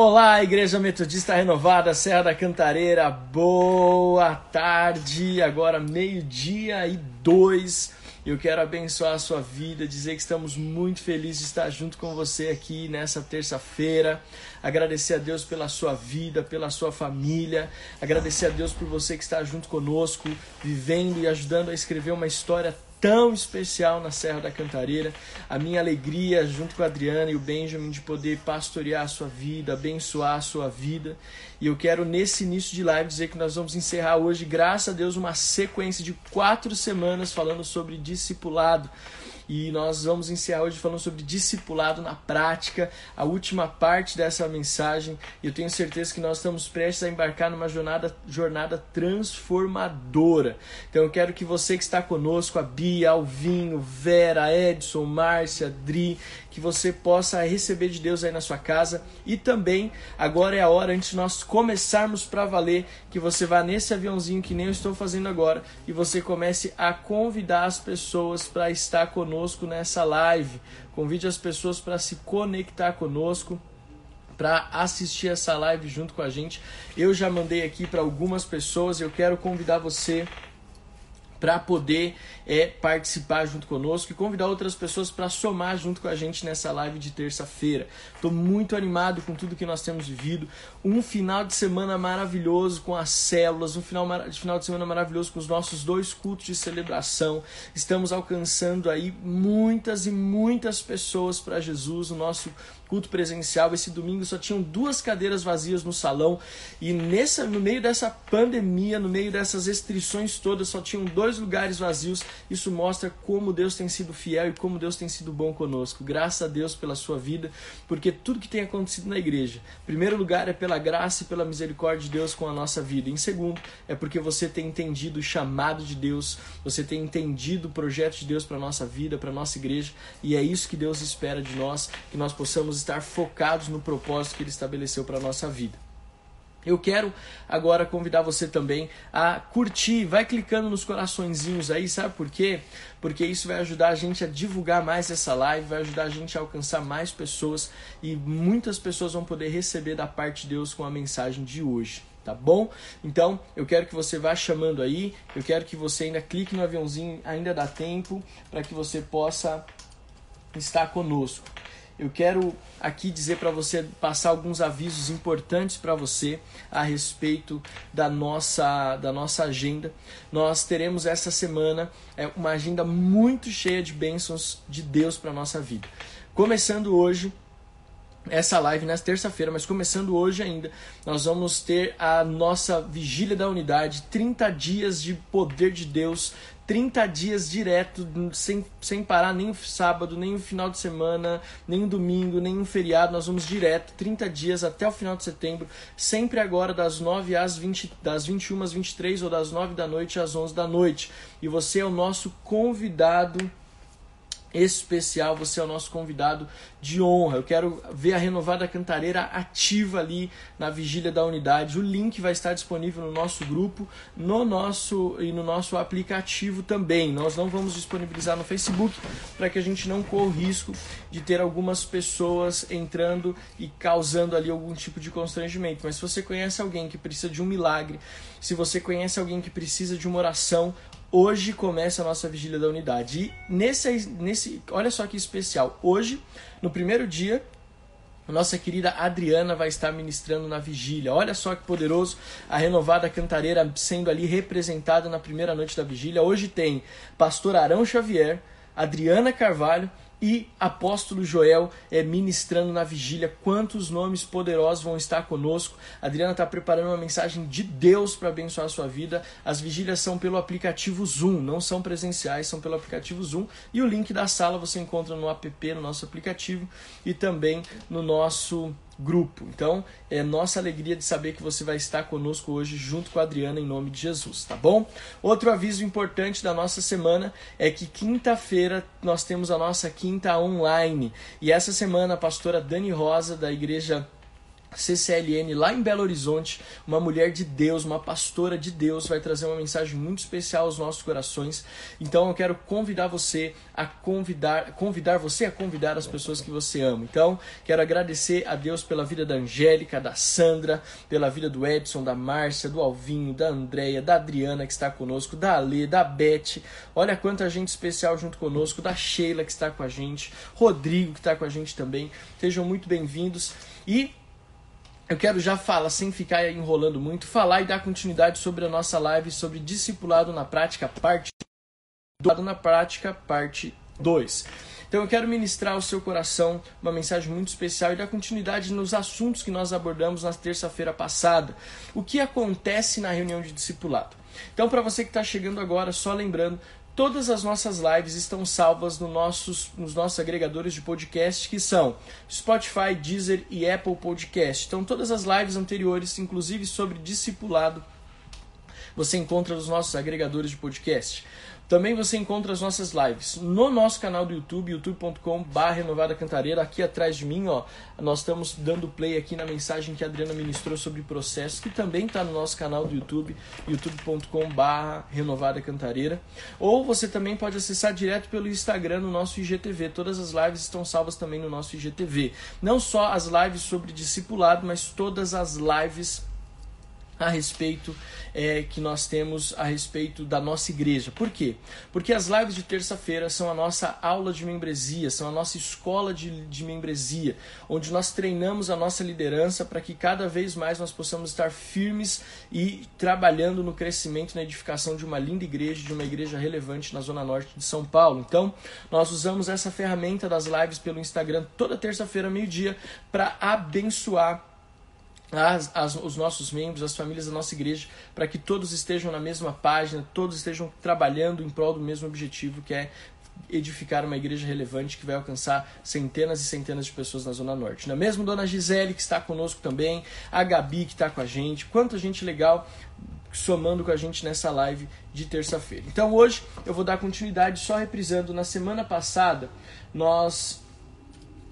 Olá, Igreja Metodista Renovada, Serra da Cantareira, boa tarde, agora meio-dia e dois. Eu quero abençoar a sua vida, dizer que estamos muito felizes de estar junto com você aqui nessa terça-feira. Agradecer a Deus pela sua vida, pela sua família. Agradecer a Deus por você que está junto conosco, vivendo e ajudando a escrever uma história tão especial na Serra da Cantareira. A minha alegria, junto com a Adriana e o Benjamin, de poder pastorear a sua vida, abençoar a sua vida. E eu quero, nesse início de live, dizer que nós vamos encerrar hoje, graças a Deus, uma sequência de quatro semanas falando sobre discipulado. E nós vamos encerrar hoje falando sobre discipulado na prática, a última parte dessa mensagem. E eu tenho certeza que nós estamos prestes a embarcar numa jornada, jornada transformadora. Então eu quero que você que está conosco, a Bia, Alvinho, Vera, Edson, Márcia, Dri, que você possa receber de Deus aí na sua casa. E também, agora é a hora, antes de nós começarmos para valer, que você vá nesse aviãozinho que nem eu estou fazendo agora e você comece a convidar as pessoas para estar conosco nessa live. Convide as pessoas para se conectar conosco para assistir essa live junto com a gente. Eu já mandei aqui para algumas pessoas, eu quero convidar você para poder é, participar junto conosco e convidar outras pessoas para somar junto com a gente nessa live de terça-feira. Estou muito animado com tudo que nós temos vivido. Um final de semana maravilhoso com as células, um final, final de semana maravilhoso com os nossos dois cultos de celebração. Estamos alcançando aí muitas e muitas pessoas para Jesus. O nosso culto presencial. Esse domingo só tinham duas cadeiras vazias no salão e nessa, no meio dessa pandemia, no meio dessas restrições todas, só tinham dois lugares vazios. Isso mostra como Deus tem sido fiel e como Deus tem sido bom conosco. Graças a Deus pela sua vida, porque tudo que tem acontecido na igreja, em primeiro lugar é pela graça e pela misericórdia de Deus com a nossa vida. Em segundo, é porque você tem entendido o chamado de Deus, você tem entendido o projeto de Deus para nossa vida, para nossa igreja, e é isso que Deus espera de nós, que nós possamos estar focados no propósito que Ele estabeleceu para a nossa vida. Eu quero agora convidar você também a curtir, vai clicando nos coraçõezinhos aí, sabe por quê? Porque isso vai ajudar a gente a divulgar mais essa live, vai ajudar a gente a alcançar mais pessoas e muitas pessoas vão poder receber da parte de Deus com a mensagem de hoje tá bom? Então, eu quero que você vá chamando aí, eu quero que você ainda clique no aviãozinho, ainda dá tempo para que você possa estar conosco eu quero aqui dizer para você passar alguns avisos importantes para você a respeito da nossa da nossa agenda. Nós teremos essa semana é, uma agenda muito cheia de bênçãos de Deus para nossa vida. Começando hoje, essa live nessa terça-feira, mas começando hoje ainda, nós vamos ter a nossa vigília da unidade, 30 dias de poder de Deus, 30 dias direto, sem, sem parar nem o sábado, nem o final de semana, nem o domingo, nem um feriado. Nós vamos direto, 30 dias até o final de setembro, sempre agora das 9 às 20, das 21 às 23 ou das 9 da noite às 11 da noite. E você é o nosso convidado especial, você é o nosso convidado de honra. Eu quero ver a renovada cantareira ativa ali na vigília da unidade. O link vai estar disponível no nosso grupo, no nosso e no nosso aplicativo também. Nós não vamos disponibilizar no Facebook para que a gente não corra o risco de ter algumas pessoas entrando e causando ali algum tipo de constrangimento. Mas se você conhece alguém que precisa de um milagre, se você conhece alguém que precisa de uma oração, Hoje começa a nossa vigília da unidade. E nesse, nesse, olha só que especial. Hoje, no primeiro dia, nossa querida Adriana vai estar ministrando na vigília. Olha só que poderoso a renovada cantareira sendo ali representada na primeira noite da vigília. Hoje tem Pastor Arão Xavier, Adriana Carvalho e apóstolo Joel é, ministrando na vigília. Quantos nomes poderosos vão estar conosco? Adriana está preparando uma mensagem de Deus para abençoar a sua vida. As vigílias são pelo aplicativo Zoom, não são presenciais, são pelo aplicativo Zoom. E o link da sala você encontra no app, no nosso aplicativo e também no nosso grupo. Então, é nossa alegria de saber que você vai estar conosco hoje junto com a Adriana em nome de Jesus, tá bom? Outro aviso importante da nossa semana é que quinta-feira nós temos a nossa quinta online. E essa semana a pastora Dani Rosa da igreja CCLN lá em Belo Horizonte, uma mulher de Deus, uma pastora de Deus, vai trazer uma mensagem muito especial aos nossos corações. Então eu quero convidar você a convidar, convidar você a convidar as pessoas que você ama. Então, quero agradecer a Deus pela vida da Angélica, da Sandra, pela vida do Edson, da Márcia, do Alvinho, da Andréia, da Adriana que está conosco, da Ale, da Beth. Olha quanta gente especial junto conosco, da Sheila que está com a gente, Rodrigo que está com a gente também. Sejam muito bem-vindos e eu quero já falar, sem ficar enrolando muito, falar e dar continuidade sobre a nossa live sobre discipulado na prática, parte do na prática, parte 2. Então eu quero ministrar ao seu coração uma mensagem muito especial e dar continuidade nos assuntos que nós abordamos na terça-feira passada. O que acontece na reunião de discipulado? Então, para você que está chegando agora, só lembrando, Todas as nossas lives estão salvas no nossos, nos nossos agregadores de podcast, que são Spotify, Deezer e Apple Podcast. Então, todas as lives anteriores, inclusive sobre discipulado, você encontra nos nossos agregadores de podcast. Também você encontra as nossas lives no nosso canal do YouTube, youtube.com.br Renovada Cantareira. Aqui atrás de mim, ó, nós estamos dando play aqui na mensagem que a Adriana ministrou sobre processos, que também está no nosso canal do YouTube, youtube.com.br Renovada Cantareira. Ou você também pode acessar direto pelo Instagram no nosso IGTV. Todas as lives estão salvas também no nosso IGTV. Não só as lives sobre discipulado, mas todas as lives a respeito é, que nós temos a respeito da nossa igreja. Por quê? Porque as lives de terça-feira são a nossa aula de membresia, são a nossa escola de, de membresia, onde nós treinamos a nossa liderança para que cada vez mais nós possamos estar firmes e trabalhando no crescimento na edificação de uma linda igreja, de uma igreja relevante na Zona Norte de São Paulo. Então, nós usamos essa ferramenta das lives pelo Instagram toda terça-feira, meio-dia, para abençoar as, as, os nossos membros, as famílias da nossa igreja, para que todos estejam na mesma página, todos estejam trabalhando em prol do mesmo objetivo, que é edificar uma igreja relevante que vai alcançar centenas e centenas de pessoas na Zona Norte. Não é mesmo Dona Gisele, que está conosco também, a Gabi, que está com a gente, quanta gente legal somando com a gente nessa live de terça-feira. Então hoje eu vou dar continuidade só reprisando. Na semana passada nós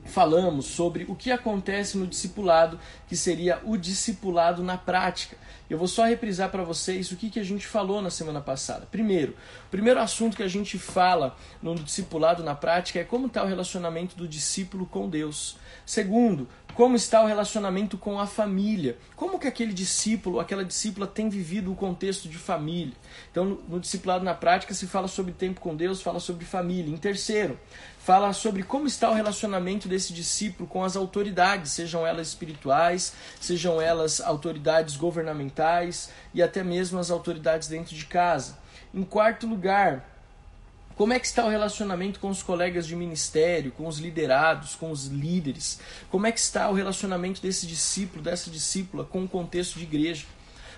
falamos sobre o que acontece no discipulado, que seria o discipulado na prática. Eu vou só reprisar para vocês o que, que a gente falou na semana passada. Primeiro, o primeiro assunto que a gente fala no discipulado na prática é como está o relacionamento do discípulo com Deus. Segundo, como está o relacionamento com a família? Como que aquele discípulo, aquela discípula tem vivido o contexto de família? Então, no, no discipulado na prática se fala sobre tempo com Deus, fala sobre família. Em terceiro, fala sobre como está o relacionamento desse discípulo com as autoridades, sejam elas espirituais, sejam elas autoridades governamentais e até mesmo as autoridades dentro de casa. Em quarto lugar, como é que está o relacionamento com os colegas de ministério, com os liderados, com os líderes? Como é que está o relacionamento desse discípulo, dessa discípula com o contexto de igreja?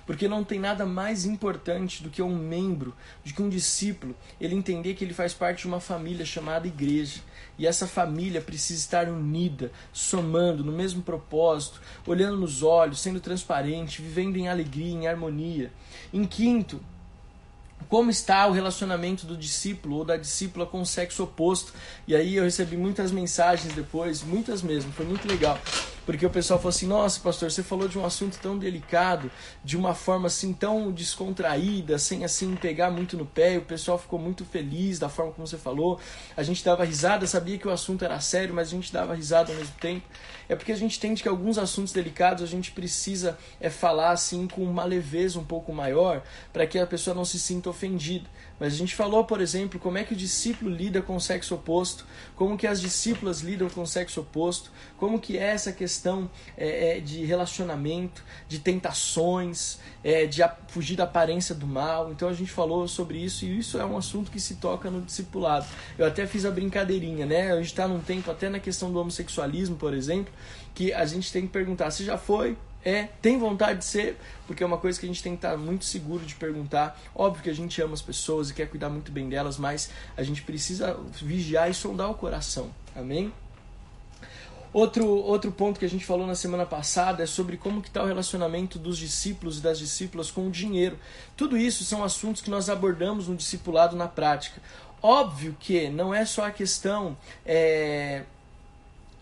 Porque não tem nada mais importante do que um membro, de que um discípulo, ele entender que ele faz parte de uma família chamada igreja. E essa família precisa estar unida, somando no mesmo propósito, olhando nos olhos, sendo transparente, vivendo em alegria, em harmonia. Em quinto, como está o relacionamento do discípulo ou da discípula com o sexo oposto. E aí eu recebi muitas mensagens depois, muitas mesmo, foi muito legal. Porque o pessoal falou assim: nossa, pastor, você falou de um assunto tão delicado, de uma forma assim tão descontraída, sem assim pegar muito no pé. E o pessoal ficou muito feliz da forma como você falou. A gente dava risada, sabia que o assunto era sério, mas a gente dava risada ao mesmo tempo. É porque a gente entende que alguns assuntos delicados a gente precisa é falar assim com uma leveza um pouco maior, para que a pessoa não se sinta ofendida. Mas a gente falou, por exemplo, como é que o discípulo lida com o sexo oposto, como que as discípulas lidam com o sexo oposto, como que é essa questão é, é, de relacionamento, de tentações, é, de fugir da aparência do mal. Então a gente falou sobre isso e isso é um assunto que se toca no discipulado. Eu até fiz a brincadeirinha, né? A gente está num tempo, até na questão do homossexualismo, por exemplo, que a gente tem que perguntar se já foi é, tem vontade de ser, porque é uma coisa que a gente tem que estar muito seguro de perguntar. Óbvio que a gente ama as pessoas e quer cuidar muito bem delas, mas a gente precisa vigiar e sondar o coração. Amém? Outro, outro ponto que a gente falou na semana passada é sobre como que está o relacionamento dos discípulos e das discípulas com o dinheiro. Tudo isso são assuntos que nós abordamos no discipulado na prática. Óbvio que não é só a questão é,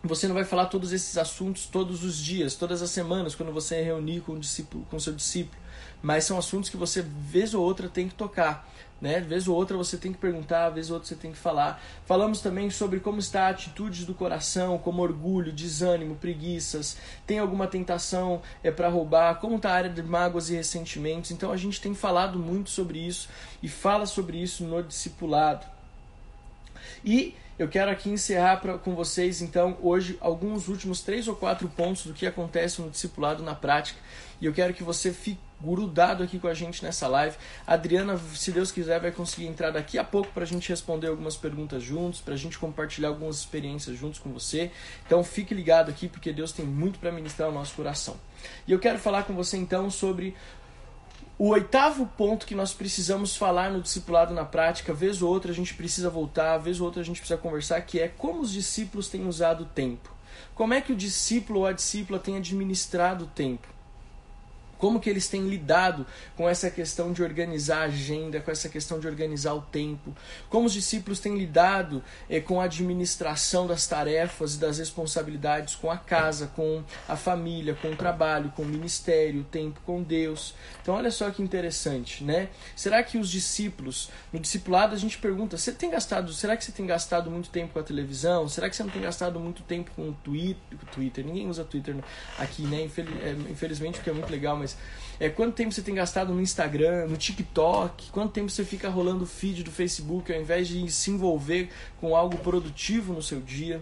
Você não vai falar todos esses assuntos todos os dias, todas as semanas, quando você reunir com o discípulo, com seu discípulo. Mas são assuntos que você, vez ou outra, tem que tocar. Né? Vez ou outra você tem que perguntar, vez ou outra você tem que falar. Falamos também sobre como está a atitude do coração, como orgulho, desânimo, preguiças. Tem alguma tentação é para roubar? Como está a área de mágoas e ressentimentos? Então a gente tem falado muito sobre isso e fala sobre isso no discipulado. E eu quero aqui encerrar pra, com vocês, então, hoje, alguns últimos três ou quatro pontos do que acontece no discipulado na prática. E eu quero que você fique grudado aqui com a gente nessa live. A Adriana, se Deus quiser, vai conseguir entrar daqui a pouco para a gente responder algumas perguntas juntos, para a gente compartilhar algumas experiências juntos com você. Então fique ligado aqui, porque Deus tem muito para ministrar ao nosso coração. E eu quero falar com você então sobre o oitavo ponto que nós precisamos falar no discipulado na prática, vez ou outra a gente precisa voltar, vez ou outra a gente precisa conversar, que é como os discípulos têm usado o tempo. Como é que o discípulo ou a discípula tem administrado o tempo? Como que eles têm lidado com essa questão de organizar a agenda, com essa questão de organizar o tempo? Como os discípulos têm lidado eh, com a administração das tarefas e das responsabilidades com a casa, com a família, com o trabalho, com o ministério, o tempo com Deus? Então, olha só que interessante, né? Será que os discípulos, no discipulado a gente pergunta, você tem gastado, será que você tem gastado muito tempo com a televisão? Será que você não tem gastado muito tempo com o Twitter? Ninguém usa Twitter aqui, né? Eh, infelizmente, porque é muito legal, mas mas é, quanto tempo você tem gastado no Instagram, no TikTok, quanto tempo você fica rolando o feed do Facebook ao invés de se envolver com algo produtivo no seu dia.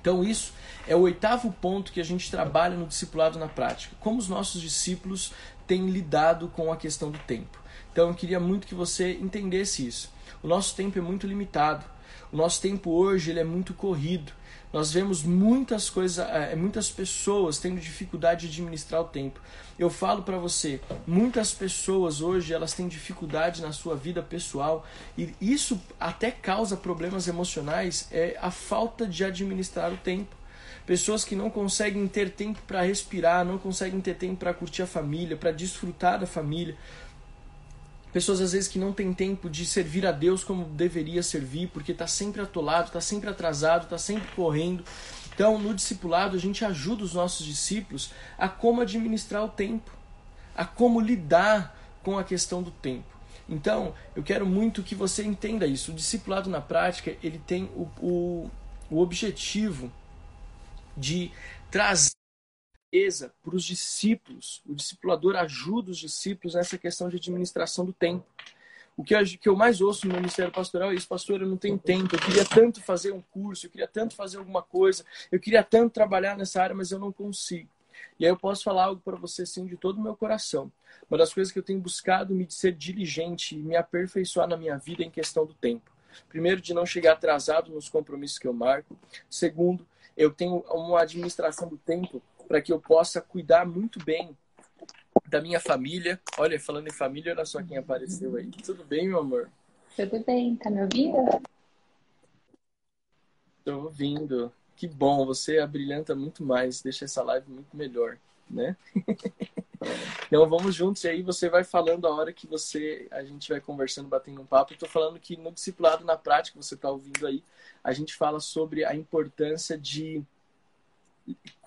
Então, isso é o oitavo ponto que a gente trabalha no discipulado na prática. Como os nossos discípulos têm lidado com a questão do tempo. Então, eu queria muito que você entendesse isso. O nosso tempo é muito limitado. O nosso tempo hoje ele é muito corrido. Nós vemos muitas coisas, é, muitas pessoas tendo dificuldade de administrar o tempo. Eu falo para você, muitas pessoas hoje elas têm dificuldade na sua vida pessoal e isso até causa problemas emocionais, é a falta de administrar o tempo. Pessoas que não conseguem ter tempo para respirar, não conseguem ter tempo para curtir a família, para desfrutar da família, Pessoas às vezes que não têm tempo de servir a Deus como deveria servir, porque está sempre atolado, está sempre atrasado, está sempre correndo. Então, no discipulado, a gente ajuda os nossos discípulos a como administrar o tempo, a como lidar com a questão do tempo. Então, eu quero muito que você entenda isso. O discipulado na prática, ele tem o, o, o objetivo de trazer para os discípulos. O discipulador ajuda os discípulos nessa questão de administração do tempo. O que eu, mais ouço no Ministério Pastoral é isso, pastor, eu não tenho tempo, eu queria tanto fazer um curso, eu queria tanto fazer alguma coisa, eu queria tanto trabalhar nessa área, mas eu não consigo. E aí eu posso falar algo para você assim de todo o meu coração. Uma das coisas que eu tenho buscado me ser diligente e me aperfeiçoar na minha vida é em questão do tempo. Primeiro, de não chegar atrasado nos compromissos que eu marco. Segundo, eu tenho uma administração do tempo para que eu possa cuidar muito bem da minha família. Olha, falando em família, olha só quem apareceu aí. Tudo bem, meu amor? Tudo bem, tá me ouvindo? Tô ouvindo. Que bom, você abrilhanta muito mais, deixa essa live muito melhor, né? então vamos juntos e aí você vai falando a hora que você a gente vai conversando, batendo um papo. Tô falando que no discipulado na prática, você tá ouvindo aí, a gente fala sobre a importância de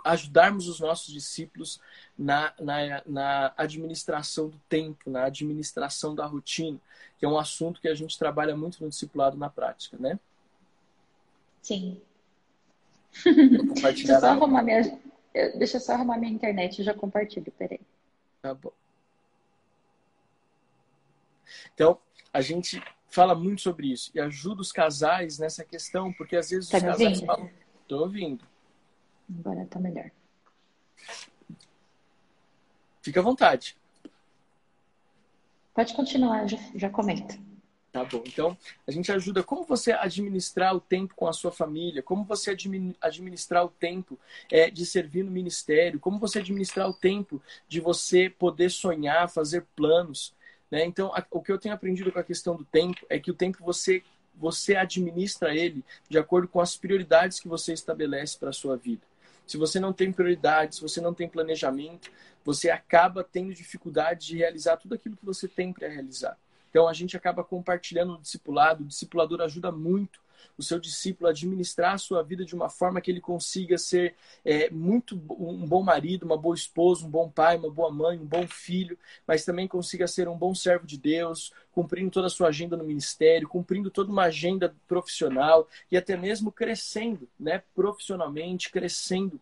ajudarmos os nossos discípulos na, na, na, administração do tempo, na administração da rotina, que é um assunto que a gente trabalha muito no discipulado na prática, né? Sim. Deixa eu, só arrumar minha, deixa eu só arrumar minha internet, eu já compartilho, peraí. Tá bom. Então, a gente fala muito sobre isso e ajuda os casais nessa questão, porque às vezes tá os casais ouvindo? falam, tô ouvindo. Agora tá melhor. Fica à vontade. Pode continuar, já, já comenta. Tá bom. Então, a gente ajuda como você administrar o tempo com a sua família, como você administrar o tempo é, de servir no ministério, como você administrar o tempo de você poder sonhar, fazer planos. Né? Então, a, o que eu tenho aprendido com a questão do tempo é que o tempo você você administra ele de acordo com as prioridades que você estabelece para a sua vida. Se você não tem prioridades, se você não tem planejamento, você acaba tendo dificuldade de realizar tudo aquilo que você tem para realizar. Então a gente acaba compartilhando o discipulado, o discipulador ajuda muito o seu discípulo administrar a sua vida de uma forma que ele consiga ser é, muito um bom marido, uma boa esposa, um bom pai, uma boa mãe, um bom filho, mas também consiga ser um bom servo de Deus, cumprindo toda a sua agenda no ministério, cumprindo toda uma agenda profissional e até mesmo crescendo, né, profissionalmente, crescendo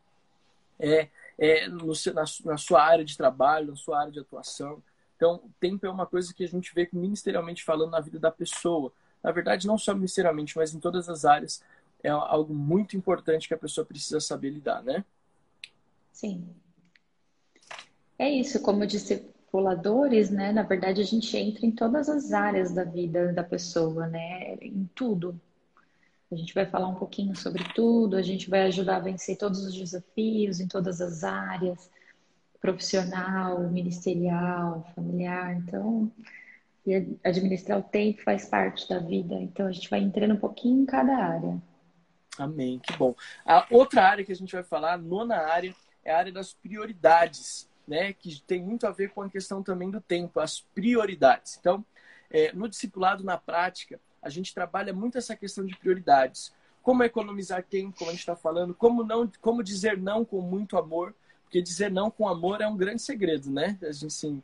é, é, no, na, na sua área de trabalho, na sua área de atuação. Então, tempo é uma coisa que a gente vê ministerialmente falando na vida da pessoa. Na verdade, não só ministerialmente, mas em todas as áreas. É algo muito importante que a pessoa precisa saber lidar, né? Sim. É isso, como discipuladores, né? Na verdade, a gente entra em todas as áreas da vida da pessoa, né? Em tudo. A gente vai falar um pouquinho sobre tudo, a gente vai ajudar a vencer todos os desafios em todas as áreas profissional, ministerial, familiar. Então, e administrar o tempo faz parte da vida. Então, a gente vai entrando um pouquinho em cada área. Amém, que bom. A outra área que a gente vai falar, a nona área, é a área das prioridades, né? Que tem muito a ver com a questão também do tempo, as prioridades. Então, é, no discipulado, na prática, a gente trabalha muito essa questão de prioridades. Como economizar tempo, como a gente está falando, como não, como dizer não com muito amor, porque dizer não com amor é um grande segredo, né? A gente, assim,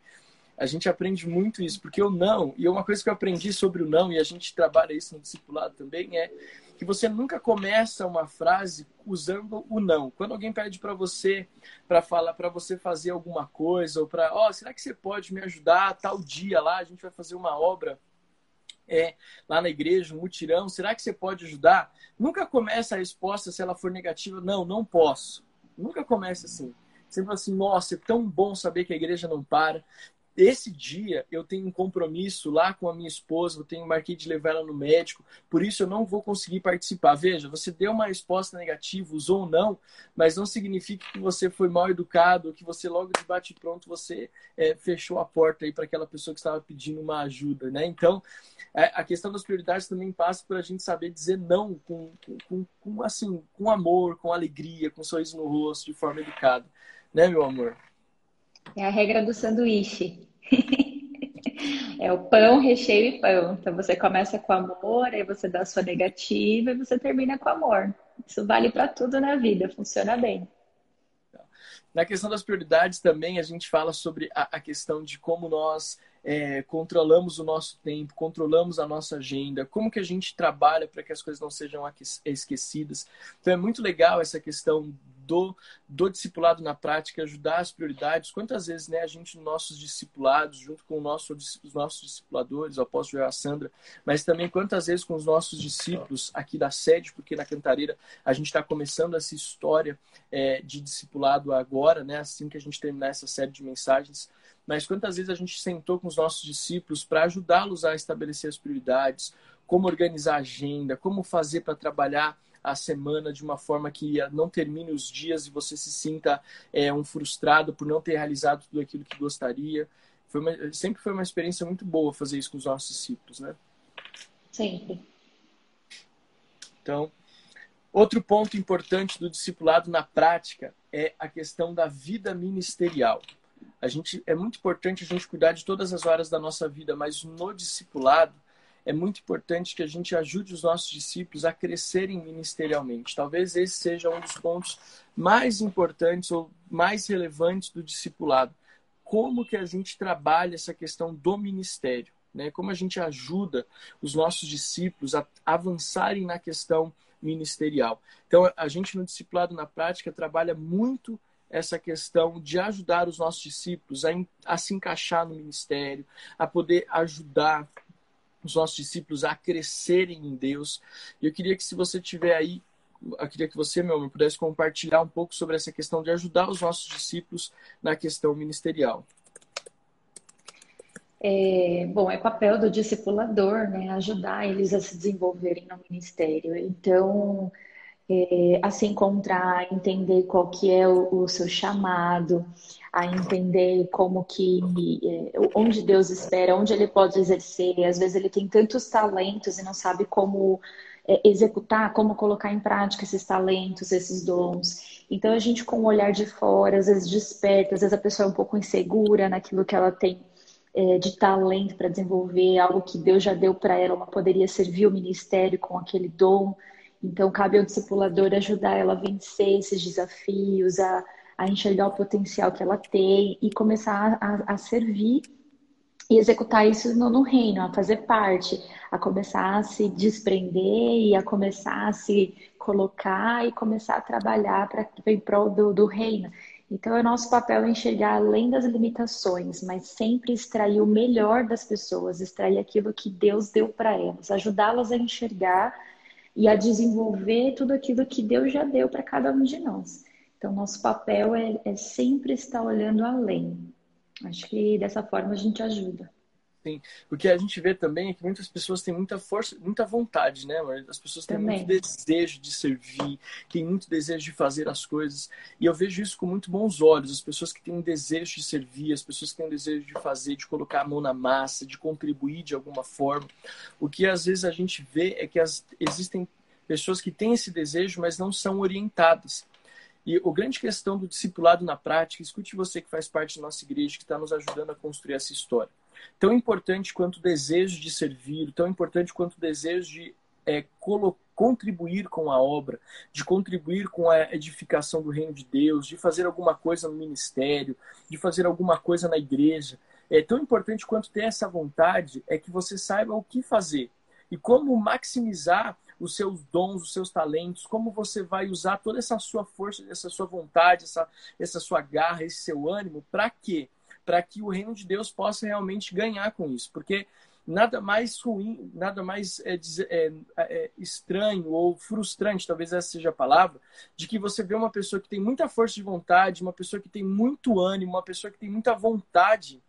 a gente aprende muito isso, porque o não, e uma coisa que eu aprendi sobre o não, e a gente trabalha isso no discipulado também, é que você nunca começa uma frase usando o não. Quando alguém pede para você para falar, para você fazer alguma coisa ou para, ó, oh, será que você pode me ajudar tal dia lá, a gente vai fazer uma obra é, lá na igreja, um mutirão, será que você pode ajudar? Nunca começa a resposta se ela for negativa, não, não posso. Nunca começa assim. Sempre assim, nossa, é tão bom saber que a igreja não para. Esse dia eu tenho um compromisso lá com a minha esposa, eu tenho marquei de levar ela no médico, por isso eu não vou conseguir participar. Veja, você deu uma resposta negativa, usou ou não, mas não significa que você foi mal educado, que você logo de bate pronto você é, fechou a porta aí para aquela pessoa que estava pedindo uma ajuda, né? Então é, a questão das prioridades também passa por a gente saber dizer não com, com, com assim, com amor, com alegria, com sorriso no rosto, de forma educada. Né, meu amor? É a regra do sanduíche. é o pão, recheio e pão. Então você começa com amor, aí você dá a sua negativa e você termina com amor. Isso vale para tudo na vida, funciona bem. Na questão das prioridades também a gente fala sobre a, a questão de como nós é, controlamos o nosso tempo, controlamos a nossa agenda, como que a gente trabalha para que as coisas não sejam esquecidas. Então é muito legal essa questão do, do discipulado na prática, ajudar as prioridades. Quantas vezes né, a gente, nossos discipulados, junto com nosso, os nossos discipuladores, o apóstolo a Sandra, mas também quantas vezes com os nossos discípulos aqui da sede, porque na Cantareira a gente está começando essa história é, de discipulado agora, né, assim que a gente terminar essa série de mensagens. Mas quantas vezes a gente sentou com os nossos discípulos para ajudá-los a estabelecer as prioridades, como organizar a agenda, como fazer para trabalhar a semana de uma forma que não termine os dias e você se sinta é, um frustrado por não ter realizado tudo aquilo que gostaria. Foi uma, sempre foi uma experiência muito boa fazer isso com os nossos discípulos, né? Sempre. Então, outro ponto importante do discipulado na prática é a questão da vida ministerial. A gente é muito importante a gente cuidar de todas as horas da nossa vida, mas no discipulado é muito importante que a gente ajude os nossos discípulos a crescerem ministerialmente. Talvez esse seja um dos pontos mais importantes ou mais relevantes do discipulado. Como que a gente trabalha essa questão do ministério, né? Como a gente ajuda os nossos discípulos a avançarem na questão ministerial. Então, a gente no discipulado na prática trabalha muito essa questão de ajudar os nossos discípulos a, a se encaixar no ministério, a poder ajudar os nossos discípulos a crescerem em Deus. E eu queria que, se você tiver aí, eu queria que você, meu amor, pudesse compartilhar um pouco sobre essa questão de ajudar os nossos discípulos na questão ministerial. É, bom, é papel do discipulador, né, ajudar eles a se desenvolverem no ministério. Então, é, a se encontrar, entender qual que é o, o seu chamado, a entender como que é, onde Deus espera, onde ele pode exercer. Às vezes ele tem tantos talentos e não sabe como é, executar, como colocar em prática esses talentos, esses dons. Então a gente com o olhar de fora, às vezes desperta, às vezes a pessoa é um pouco insegura naquilo que ela tem é, de talento para desenvolver algo que Deus já deu para ela, ela poderia servir o ministério com aquele dom. Então, cabe ao discipulador ajudar ela a vencer esses desafios, a, a enxergar o potencial que ela tem e começar a, a servir e executar isso no, no, reino, a fazer parte, a começar a se desprender e a começar a se colocar e começar a trabalhar para em prol do, do reino. Então, é nosso papel enxergar além das limitações, mas sempre extrair o melhor das pessoas, extrair aquilo que Deus deu para elas, ajudá-las a enxergar e a desenvolver tudo aquilo que Deus já deu para cada um de nós. Então, nosso papel é, é sempre estar olhando além. Acho que dessa forma a gente ajuda. Sim. O que a gente vê também é que muitas pessoas têm muita força, muita vontade, né? As pessoas têm também. muito desejo de servir, têm muito desejo de fazer as coisas. E eu vejo isso com muito bons olhos. As pessoas que têm um desejo de servir, as pessoas que têm um desejo de fazer, de colocar a mão na massa, de contribuir de alguma forma. O que às vezes a gente vê é que as, existem pessoas que têm esse desejo, mas não são orientadas. E a grande questão do discipulado na prática, escute você que faz parte da nossa igreja, que está nos ajudando a construir essa história. Tão importante quanto o desejo de servir, tão importante quanto o desejo de é, contribuir com a obra, de contribuir com a edificação do reino de Deus, de fazer alguma coisa no ministério, de fazer alguma coisa na igreja. É tão importante quanto ter essa vontade é que você saiba o que fazer e como maximizar os seus dons, os seus talentos, como você vai usar toda essa sua força, essa sua vontade, essa, essa sua garra, esse seu ânimo, para quê? Para que o reino de Deus possa realmente ganhar com isso. Porque nada mais ruim, nada mais é, é, é, estranho ou frustrante, talvez essa seja a palavra, de que você vê uma pessoa que tem muita força de vontade, uma pessoa que tem muito ânimo, uma pessoa que tem muita vontade,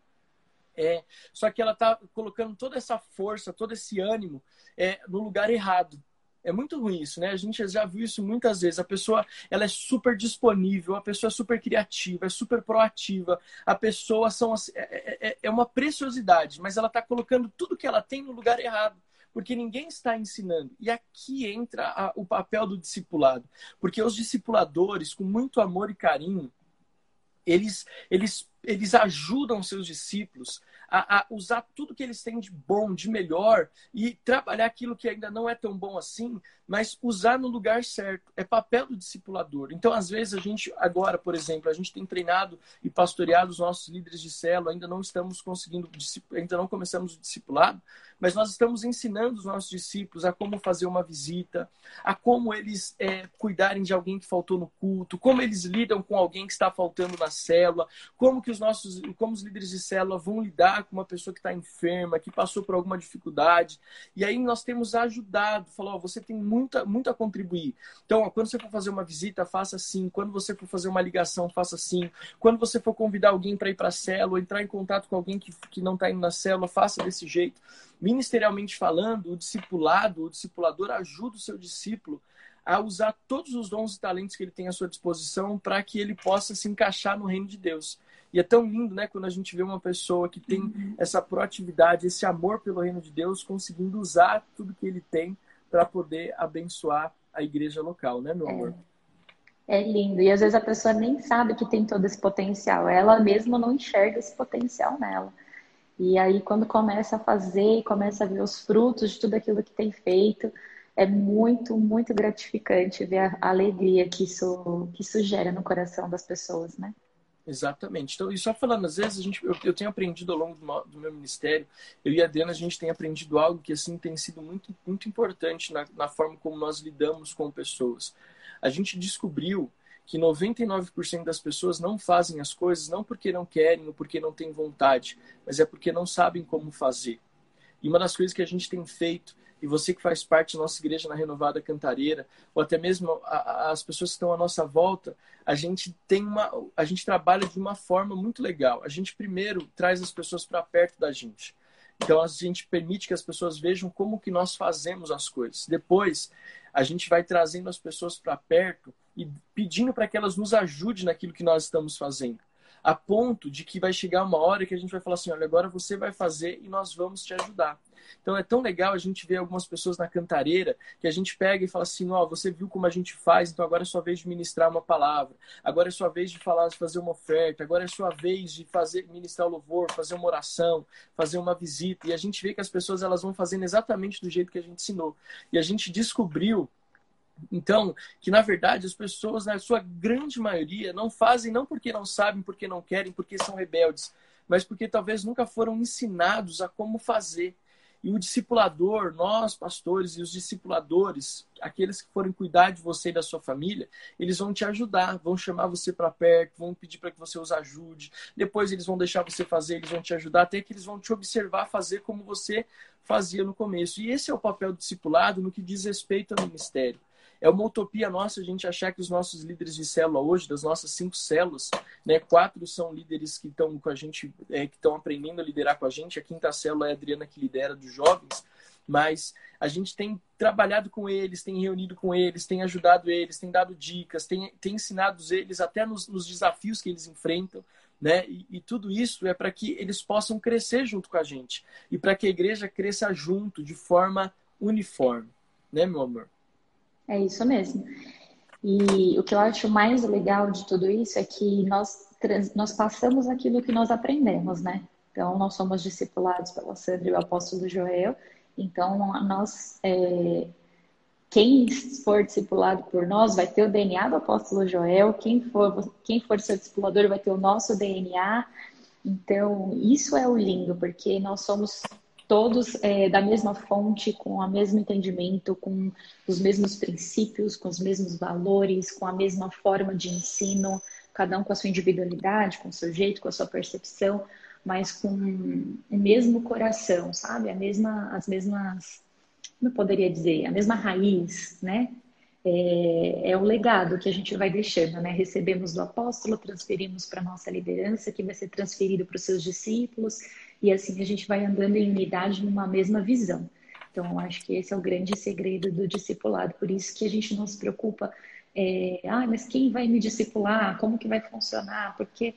é, só que ela está colocando toda essa força, todo esse ânimo é, no lugar errado. É muito ruim isso, né? A gente já viu isso muitas vezes. A pessoa ela é super disponível, a pessoa é super criativa, é super proativa. A pessoa são, é, é, é, é uma preciosidade, mas ela está colocando tudo que ela tem no lugar errado porque ninguém está ensinando. E aqui entra a, o papel do discipulado, porque os discipuladores, com muito amor e carinho, eles, eles, eles ajudam seus discípulos a, a, usar tudo que eles têm de bom, de melhor e trabalhar aquilo que ainda não é tão bom assim, mas usar no lugar certo. É papel do discipulador. Então, às vezes, a gente, agora, por exemplo, a gente tem treinado e pastoreado os nossos líderes de célula, ainda não estamos conseguindo, ainda não começamos o discipulado, mas nós estamos ensinando os nossos discípulos a como fazer uma visita, a como eles é, cuidarem de alguém que faltou no culto, como eles lidam com alguém que está faltando na célula, como que os nossos, como os líderes de célula vão lidar com uma pessoa que está enferma, que passou por alguma dificuldade. E aí nós temos ajudado, falou, oh, você tem muita, muito a contribuir. Então, ó, quando você for fazer uma visita, faça assim. Quando você for fazer uma ligação, faça assim. Quando você for convidar alguém para ir para a célula, entrar em contato com alguém que, que não está indo na célula, faça desse jeito. Ministerialmente falando, o discipulado, o discipulador ajuda o seu discípulo a usar todos os dons e talentos que ele tem à sua disposição para que ele possa se encaixar no reino de Deus. E é tão lindo, né, quando a gente vê uma pessoa que tem uhum. essa proatividade, esse amor pelo reino de Deus, conseguindo usar tudo que ele tem para poder abençoar a igreja local, né, meu é. amor? É lindo. E às vezes a pessoa nem sabe que tem todo esse potencial. Ela mesma não enxerga esse potencial nela. E aí, quando começa a fazer, começa a ver os frutos de tudo aquilo que tem feito, é muito, muito gratificante ver a alegria que isso, que isso gera no coração das pessoas, né? Exatamente. Então, e só falando, às vezes a gente, eu, eu tenho aprendido ao longo do, do, meu ministério, eu e a Adriana, a gente tem aprendido algo que assim tem sido muito, muito importante na, na forma como nós lidamos com pessoas. A gente descobriu que 99% das pessoas não fazem as coisas não porque não querem ou porque não têm vontade, mas é porque não sabem como fazer. E uma das coisas que a gente tem feito, e você que faz parte da nossa igreja na Renovada Cantareira, ou até mesmo as pessoas que estão à nossa volta, a gente tem uma, a gente trabalha de uma forma muito legal. A gente primeiro traz as pessoas para perto da gente. Então a gente permite que as pessoas vejam como que nós fazemos as coisas. Depois, a gente vai trazendo as pessoas para perto e pedindo para que elas nos ajudem naquilo que nós estamos fazendo. A ponto de que vai chegar uma hora que a gente vai falar assim: olha, agora você vai fazer e nós vamos te ajudar. Então é tão legal a gente ver algumas pessoas na cantareira que a gente pega e fala assim: ó, oh, você viu como a gente faz, então agora é sua vez de ministrar uma palavra, agora é sua vez de falar, de fazer uma oferta, agora é sua vez de fazer ministrar o louvor, fazer uma oração, fazer uma visita. E a gente vê que as pessoas elas vão fazendo exatamente do jeito que a gente ensinou. E a gente descobriu então, que na verdade as pessoas, na sua grande maioria, não fazem não porque não sabem, porque não querem, porque são rebeldes, mas porque talvez nunca foram ensinados a como fazer. E o discipulador, nós pastores e os discipuladores, aqueles que forem cuidar de você e da sua família, eles vão te ajudar, vão chamar você para perto, vão pedir para que você os ajude. Depois eles vão deixar você fazer, eles vão te ajudar, até que eles vão te observar fazer como você fazia no começo. E esse é o papel do discipulado no que diz respeito ao ministério. É uma utopia nossa a gente achar que os nossos líderes de célula hoje, das nossas cinco células, né, quatro são líderes que estão com a gente, é, que estão aprendendo a liderar com a gente. A quinta célula é a Adriana que lidera dos jovens, mas a gente tem trabalhado com eles, tem reunido com eles, tem ajudado eles, tem dado dicas, tem, tem ensinado eles até nos, nos desafios que eles enfrentam. Né? E, e, tudo isso é para que eles possam crescer junto com a gente e para que a igreja cresça junto, de forma uniforme, né, meu amor? É isso mesmo. E o que eu acho mais legal de tudo isso é que nós, nós passamos aquilo que nós aprendemos, né? Então, nós somos discipulados pela Sandra e o apóstolo Joel. Então, nós, é, quem for discipulado por nós vai ter o DNA do apóstolo Joel. Quem for, quem for seu discipulador vai ter o nosso DNA. Então, isso é o lindo, porque nós somos todos é, da mesma fonte, com o mesmo entendimento, com os mesmos princípios, com os mesmos valores, com a mesma forma de ensino, cada um com a sua individualidade, com o seu jeito, com a sua percepção, mas com o mesmo coração, sabe? A mesma, as mesmas, como eu poderia dizer, a mesma raiz, né? É, é o legado que a gente vai deixando, né? Recebemos do apóstolo, transferimos para nossa liderança, que vai ser transferido para os seus discípulos e assim a gente vai andando em unidade numa mesma visão. Então, acho que esse é o grande segredo do discipulado. Por isso que a gente não se preocupa, é, ah, mas quem vai me discipular? Como que vai funcionar? Porque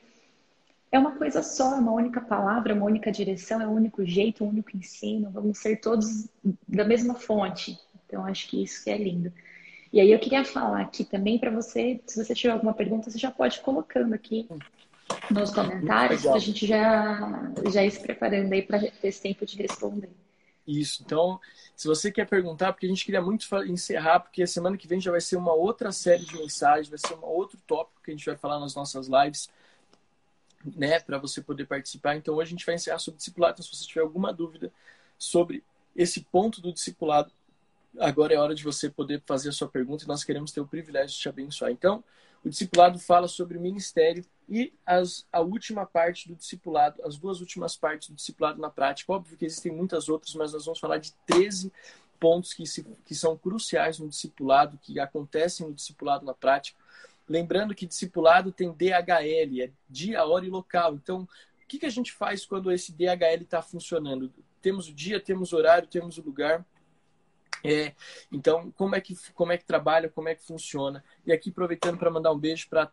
é uma coisa só, é uma única palavra, uma única direção, é um único jeito, um único ensino. Vamos ser todos da mesma fonte. Então, acho que isso que é lindo. E aí eu queria falar aqui também para você, se você tiver alguma pergunta, você já pode ir colocando aqui nos comentários, a gente já, já ir se preparando aí para ter esse tempo de responder. Isso, então, se você quer perguntar, porque a gente queria muito encerrar, porque a semana que vem já vai ser uma outra série de mensagens, vai ser um outro tópico que a gente vai falar nas nossas lives, né, para você poder participar. Então, hoje a gente vai encerrar sobre discipulado. Então, se você tiver alguma dúvida sobre esse ponto do discipulado, agora é hora de você poder fazer a sua pergunta e nós queremos ter o privilégio de te abençoar. Então, o discipulado fala sobre ministério e as, a última parte do discipulado, as duas últimas partes do discipulado na prática. Óbvio que existem muitas outras, mas nós vamos falar de 13 pontos que, se, que são cruciais no discipulado, que acontecem no discipulado na prática. Lembrando que discipulado tem DHL, é dia, hora e local. Então, o que, que a gente faz quando esse DHL está funcionando? Temos o dia, temos o horário, temos o lugar. É, então, como é, que, como é que trabalha, como é que funciona? E aqui, aproveitando para mandar um beijo para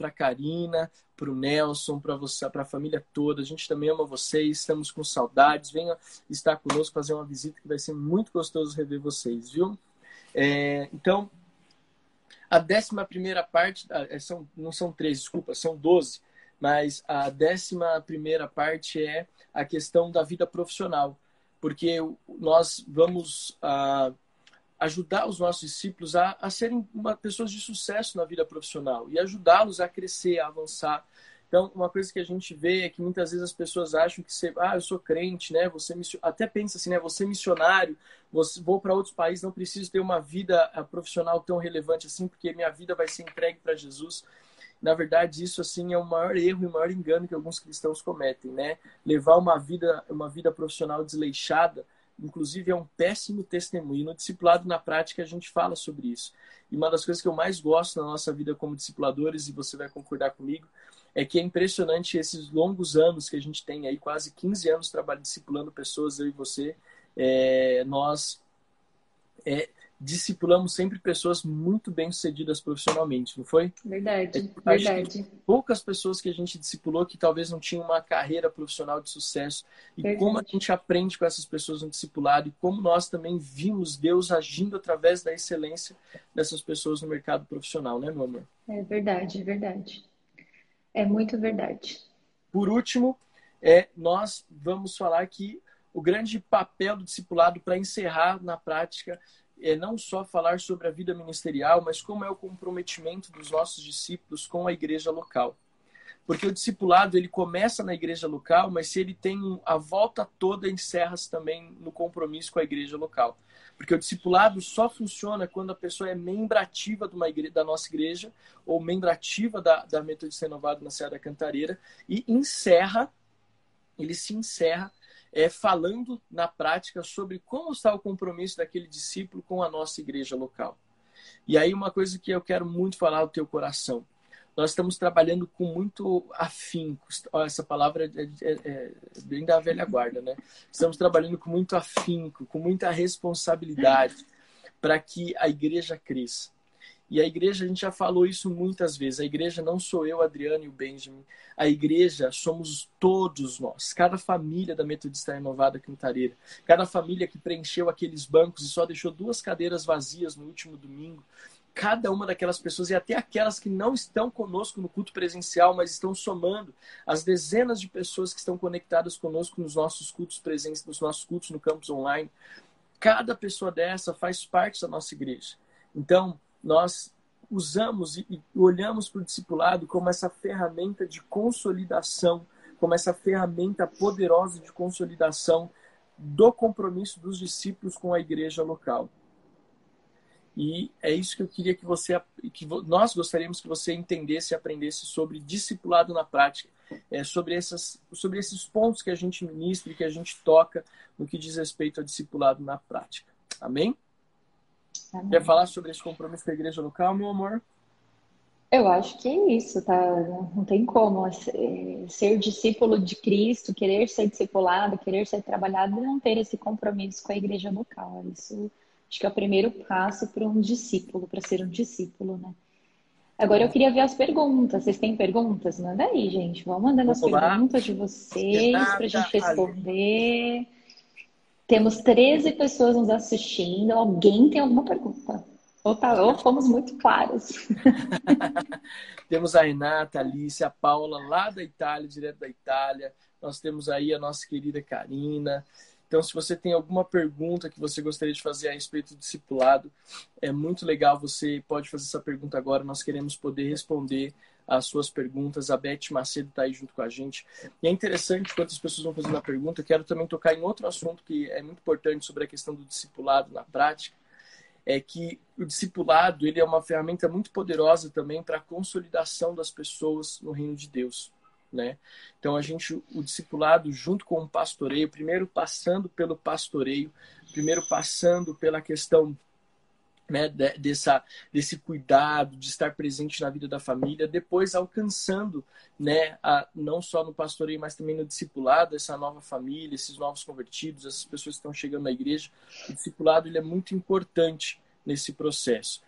a Karina, para o Nelson, para você, para a família toda. A gente também ama vocês, estamos com saudades. Venha estar conosco, fazer uma visita que vai ser muito gostoso rever vocês, viu? É, então, a décima primeira parte, é, são, não são três, desculpa, são doze, mas a décima primeira parte é a questão da vida profissional porque nós vamos ah, ajudar os nossos discípulos a, a serem uma, pessoas de sucesso na vida profissional e ajudá-los a crescer, a avançar. Então, uma coisa que a gente vê é que muitas vezes as pessoas acham que você, ah, eu sou crente, né? Você até pensa assim, né? Você é missionário, você, vou para outros países, não preciso ter uma vida ah, profissional tão relevante assim, porque minha vida vai ser entregue para Jesus. Na verdade, isso assim é o maior erro e o maior engano que alguns cristãos cometem, né? Levar uma vida, uma vida profissional desleixada, inclusive é um péssimo testemunho. No discipulado na prática a gente fala sobre isso. E uma das coisas que eu mais gosto na nossa vida como discipuladores, e você vai concordar comigo, é que é impressionante esses longos anos que a gente tem aí, quase 15 anos trabalhando discipulando pessoas, eu e você, é, nós é, discipulamos sempre pessoas muito bem-sucedidas profissionalmente, não foi? Verdade, é, verdade. Poucas pessoas que a gente discipulou que talvez não tinham uma carreira profissional de sucesso. E verdade. como a gente aprende com essas pessoas no discipulado e como nós também vimos Deus agindo através da excelência dessas pessoas no mercado profissional, né, meu amor? É verdade, é verdade. É muito verdade. Por último, é, nós vamos falar que o grande papel do discipulado para encerrar na prática é não só falar sobre a vida ministerial, mas como é o comprometimento dos nossos discípulos com a igreja local. Porque o discipulado ele começa na igreja local, mas se ele tem a volta toda, encerra-se também no compromisso com a igreja local. Porque o discipulado só funciona quando a pessoa é membrativa de uma igreja, da nossa igreja, ou membrativa da, da Metodista Renovada na Serra da Cantareira, e encerra, ele se encerra é, falando na prática sobre como está o compromisso daquele discípulo com a nossa igreja local. E aí, uma coisa que eu quero muito falar ao teu coração. Nós estamos trabalhando com muito afinco. Essa palavra é, é, é bem da velha guarda, né? Estamos trabalhando com muito afinco, com muita responsabilidade para que a igreja cresça. E a igreja, a gente já falou isso muitas vezes. A igreja não sou eu, Adriano e o Benjamin. A igreja somos todos nós. Cada família da Metodista Renovada Cantareira. Cada família que preencheu aqueles bancos e só deixou duas cadeiras vazias no último domingo. Cada uma daquelas pessoas, e até aquelas que não estão conosco no culto presencial, mas estão somando as dezenas de pessoas que estão conectadas conosco nos nossos cultos presentes, nos nossos cultos no campus online. Cada pessoa dessa faz parte da nossa igreja. Então, nós usamos e olhamos para o discipulado como essa ferramenta de consolidação, como essa ferramenta poderosa de consolidação do compromisso dos discípulos com a igreja local. E é isso que eu queria que você, que nós gostaríamos que você entendesse e aprendesse sobre discipulado na prática, é, sobre, essas, sobre esses pontos que a gente ministra e que a gente toca no que diz respeito ao discipulado na prática. Amém? Quer falar sobre esse compromisso da igreja local, meu amor? Eu acho que é isso, tá? Não tem como ser discípulo de Cristo, querer ser discipulado, querer ser trabalhado e não ter esse compromisso com a igreja local. Isso acho que é o primeiro passo para um discípulo, para ser um discípulo, né? Agora eu queria ver as perguntas. Vocês têm perguntas? Manda aí, gente. Vão mandando Vamos as lá. perguntas de vocês para a gente responder. Temos 13 pessoas nos assistindo. Alguém tem alguma pergunta? Ou, tá, ou fomos muito claros. temos a Renata, a Alice, a Paula, lá da Itália, direto da Itália. Nós temos aí a nossa querida Karina. Então, se você tem alguma pergunta que você gostaria de fazer a respeito do discipulado, é muito legal. Você pode fazer essa pergunta agora. Nós queremos poder responder as suas perguntas. A Beth Macedo está aí junto com a gente. E é interessante, quando as pessoas vão fazendo a pergunta, quero também tocar em outro assunto que é muito importante sobre a questão do discipulado na prática, é que o discipulado ele é uma ferramenta muito poderosa também para a consolidação das pessoas no reino de Deus. Né? Então a gente, o discipulado junto com o pastoreio, primeiro passando pelo pastoreio, primeiro passando pela questão né, dessa, desse cuidado, de estar presente na vida da família, depois alcançando, né, a, não só no pastoreio, mas também no discipulado, essa nova família, esses novos convertidos, essas pessoas que estão chegando na igreja. O discipulado ele é muito importante nesse processo.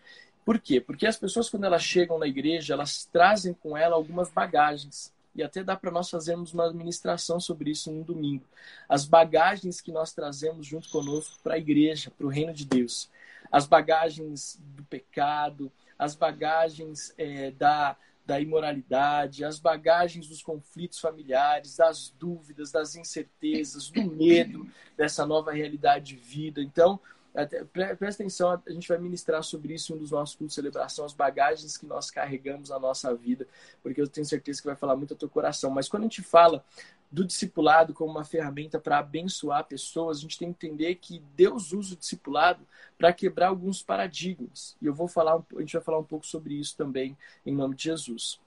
Por quê? Porque as pessoas, quando elas chegam na igreja, elas trazem com ela algumas bagagens. E até dá para nós fazermos uma administração sobre isso no domingo. As bagagens que nós trazemos junto conosco para a igreja, para o reino de Deus as bagagens do pecado, as bagagens é, da, da imoralidade, as bagagens dos conflitos familiares, das dúvidas, das incertezas, do medo dessa nova realidade de vida. Então, até, presta atenção, a gente vai ministrar sobre isso em um dos nossos cultos de celebração, as bagagens que nós carregamos na nossa vida, porque eu tenho certeza que vai falar muito ao teu coração. Mas quando a gente fala do discipulado como uma ferramenta para abençoar pessoas, a gente tem que entender que Deus usa o discipulado para quebrar alguns paradigmas. E eu vou falar, a gente vai falar um pouco sobre isso também em nome de Jesus.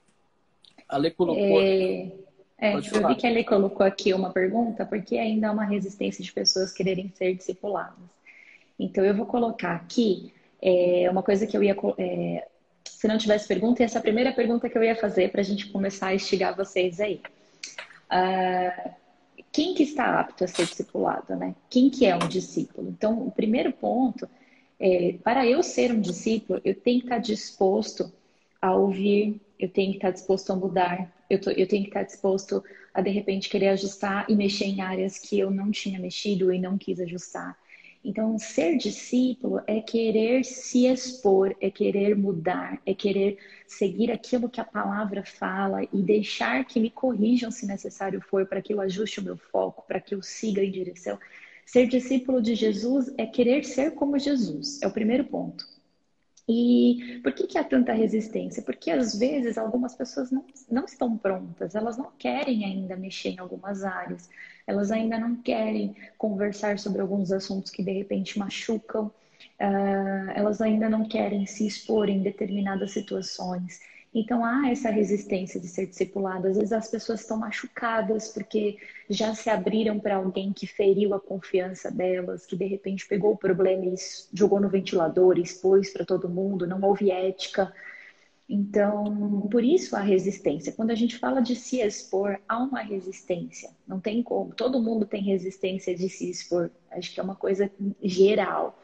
A Lê colocou. É... É, eu vi que a Lê colocou aqui uma pergunta, porque ainda há uma resistência de pessoas quererem ser discipuladas. Então eu vou colocar aqui é, uma coisa que eu ia. É, se não tivesse pergunta, essa é a primeira pergunta que eu ia fazer para a gente começar a instigar vocês aí. Uh, quem que está apto a ser discipulado, né? Quem que é um discípulo? Então, o primeiro ponto É, para eu ser um discípulo, eu tenho que estar disposto a ouvir, eu tenho que estar disposto a mudar, eu, tô, eu tenho que estar disposto a, de repente, querer ajustar e mexer em áreas que eu não tinha mexido e não quis ajustar. Então, ser discípulo é querer se expor, é querer mudar, é querer seguir aquilo que a palavra fala e deixar que me corrijam se necessário for, para que eu ajuste o meu foco, para que eu siga em direção. Ser discípulo de Jesus é querer ser como Jesus, é o primeiro ponto. E por que, que há tanta resistência? Porque às vezes algumas pessoas não, não estão prontas, elas não querem ainda mexer em algumas áreas, elas ainda não querem conversar sobre alguns assuntos que de repente machucam, uh, elas ainda não querem se expor em determinadas situações. Então há essa resistência de ser discipulado. Às vezes as pessoas estão machucadas porque já se abriram para alguém que feriu a confiança delas, que de repente pegou o problema e jogou no ventilador, expôs para todo mundo, não houve ética. Então, por isso a resistência. Quando a gente fala de se expor, há uma resistência. Não tem como. Todo mundo tem resistência de se expor. Acho que é uma coisa geral.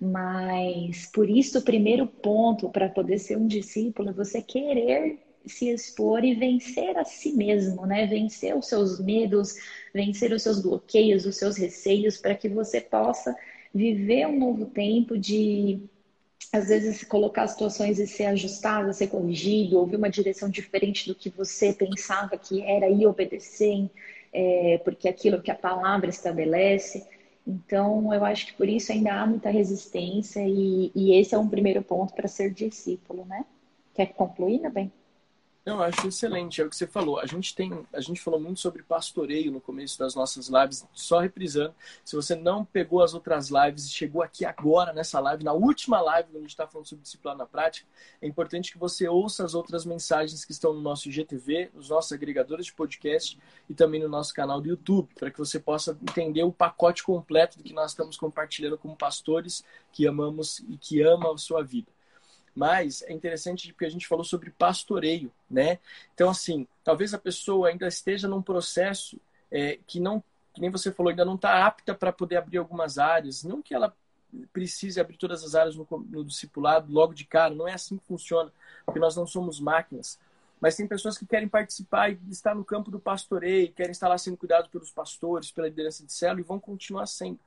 Mas por isso o primeiro ponto para poder ser um discípulo é você querer se expor e vencer a si mesmo, né? Vencer os seus medos, vencer os seus bloqueios, os seus receios, para que você possa viver um novo tempo de às vezes colocar situações e ser ajustado, ser corrigido, ouvir uma direção diferente do que você pensava que era e obedecer, é, porque aquilo que a palavra estabelece. Então, eu acho que por isso ainda há muita resistência e, e esse é um primeiro ponto para ser discípulo, né? Quer concluir, né, bem? Eu acho excelente, é o que você falou. A gente tem, a gente falou muito sobre pastoreio no começo das nossas lives, só reprisando. Se você não pegou as outras lives e chegou aqui agora nessa live, na última live onde a gente está falando sobre disciplina na prática, é importante que você ouça as outras mensagens que estão no nosso IGTV, nos nossos agregadores de podcast e também no nosso canal do YouTube, para que você possa entender o pacote completo do que nós estamos compartilhando como pastores que amamos e que amam a sua vida. Mas é interessante porque a gente falou sobre pastoreio, né? Então, assim, talvez a pessoa ainda esteja num processo é, que não, que nem você falou, ainda não está apta para poder abrir algumas áreas. Não que ela precise abrir todas as áreas no, no discipulado logo de cara, não é assim que funciona, porque nós não somos máquinas. Mas tem pessoas que querem participar e estar no campo do pastoreio, querem estar lá sendo cuidados pelos pastores, pela liderança de célula e vão continuar sendo.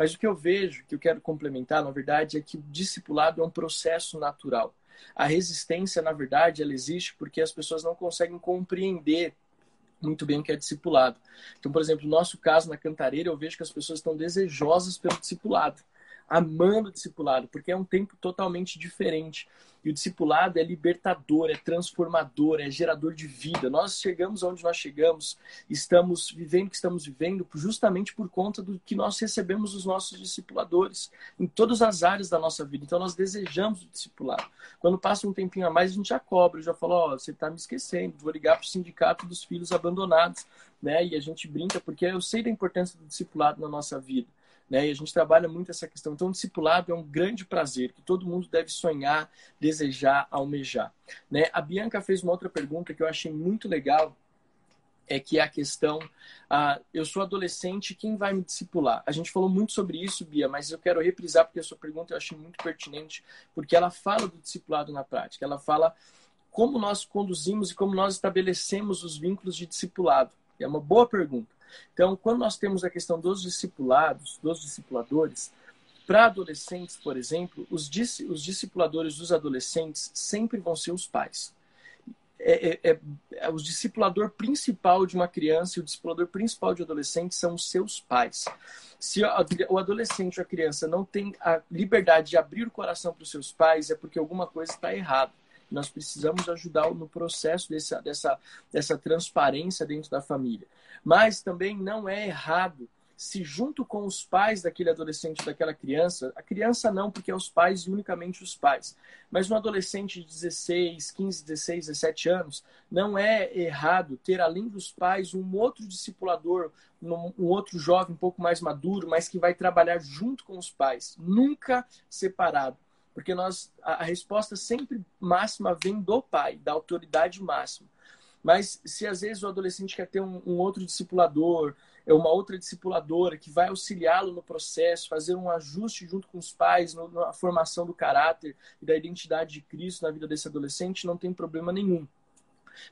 Mas o que eu vejo, que eu quero complementar, na verdade, é que o discipulado é um processo natural. A resistência, na verdade, ela existe porque as pessoas não conseguem compreender muito bem o que é discipulado. Então, por exemplo, no nosso caso na Cantareira, eu vejo que as pessoas estão desejosas pelo discipulado amando o discipulado, porque é um tempo totalmente diferente. E o discipulado é libertador, é transformador, é gerador de vida. Nós chegamos onde nós chegamos, estamos vivendo o que estamos vivendo justamente por conta do que nós recebemos dos nossos discipuladores em todas as áreas da nossa vida. Então nós desejamos o discipulado. Quando passa um tempinho a mais, a gente já cobra, já fala, ó, oh, você está me esquecendo, vou ligar para o sindicato dos filhos abandonados, né? E a gente brinca porque eu sei da importância do discipulado na nossa vida. Né? E a gente trabalha muito essa questão. Então, o discipulado é um grande prazer que todo mundo deve sonhar, desejar, almejar. Né? A Bianca fez uma outra pergunta que eu achei muito legal, é que é a questão, ah, eu sou adolescente, quem vai me discipular? A gente falou muito sobre isso, Bia, mas eu quero reprisar porque a sua pergunta eu achei muito pertinente, porque ela fala do discipulado na prática, ela fala como nós conduzimos e como nós estabelecemos os vínculos de discipulado. É uma boa pergunta. Então, quando nós temos a questão dos discipulados, dos discipuladores, para adolescentes, por exemplo, os, os discipuladores dos adolescentes sempre vão ser os pais. É, é, é, é, o discipulador principal de uma criança e o discipulador principal de adolescente são os seus pais. Se o adolescente ou a criança não tem a liberdade de abrir o coração para os seus pais, é porque alguma coisa está errada. Nós precisamos ajudar no processo dessa, dessa, dessa transparência dentro da família. Mas também não é errado se junto com os pais daquele adolescente, daquela criança, a criança não, porque é os pais e unicamente os pais, mas um adolescente de 16, 15, 16, 17 anos, não é errado ter, além dos pais, um outro discipulador, um, outro jovem um pouco mais maduro, mas que vai trabalhar junto com os pais, nunca separado. Porque nós, a, a resposta sempre máxima vem do pai, da autoridade máxima. Mas se às vezes o adolescente quer ter um, um outro discipulador, é uma outra discipuladora que vai auxiliá-lo no processo, fazer um ajuste junto com os pais no, na formação do caráter e da identidade de Cristo na vida desse adolescente, não tem problema nenhum.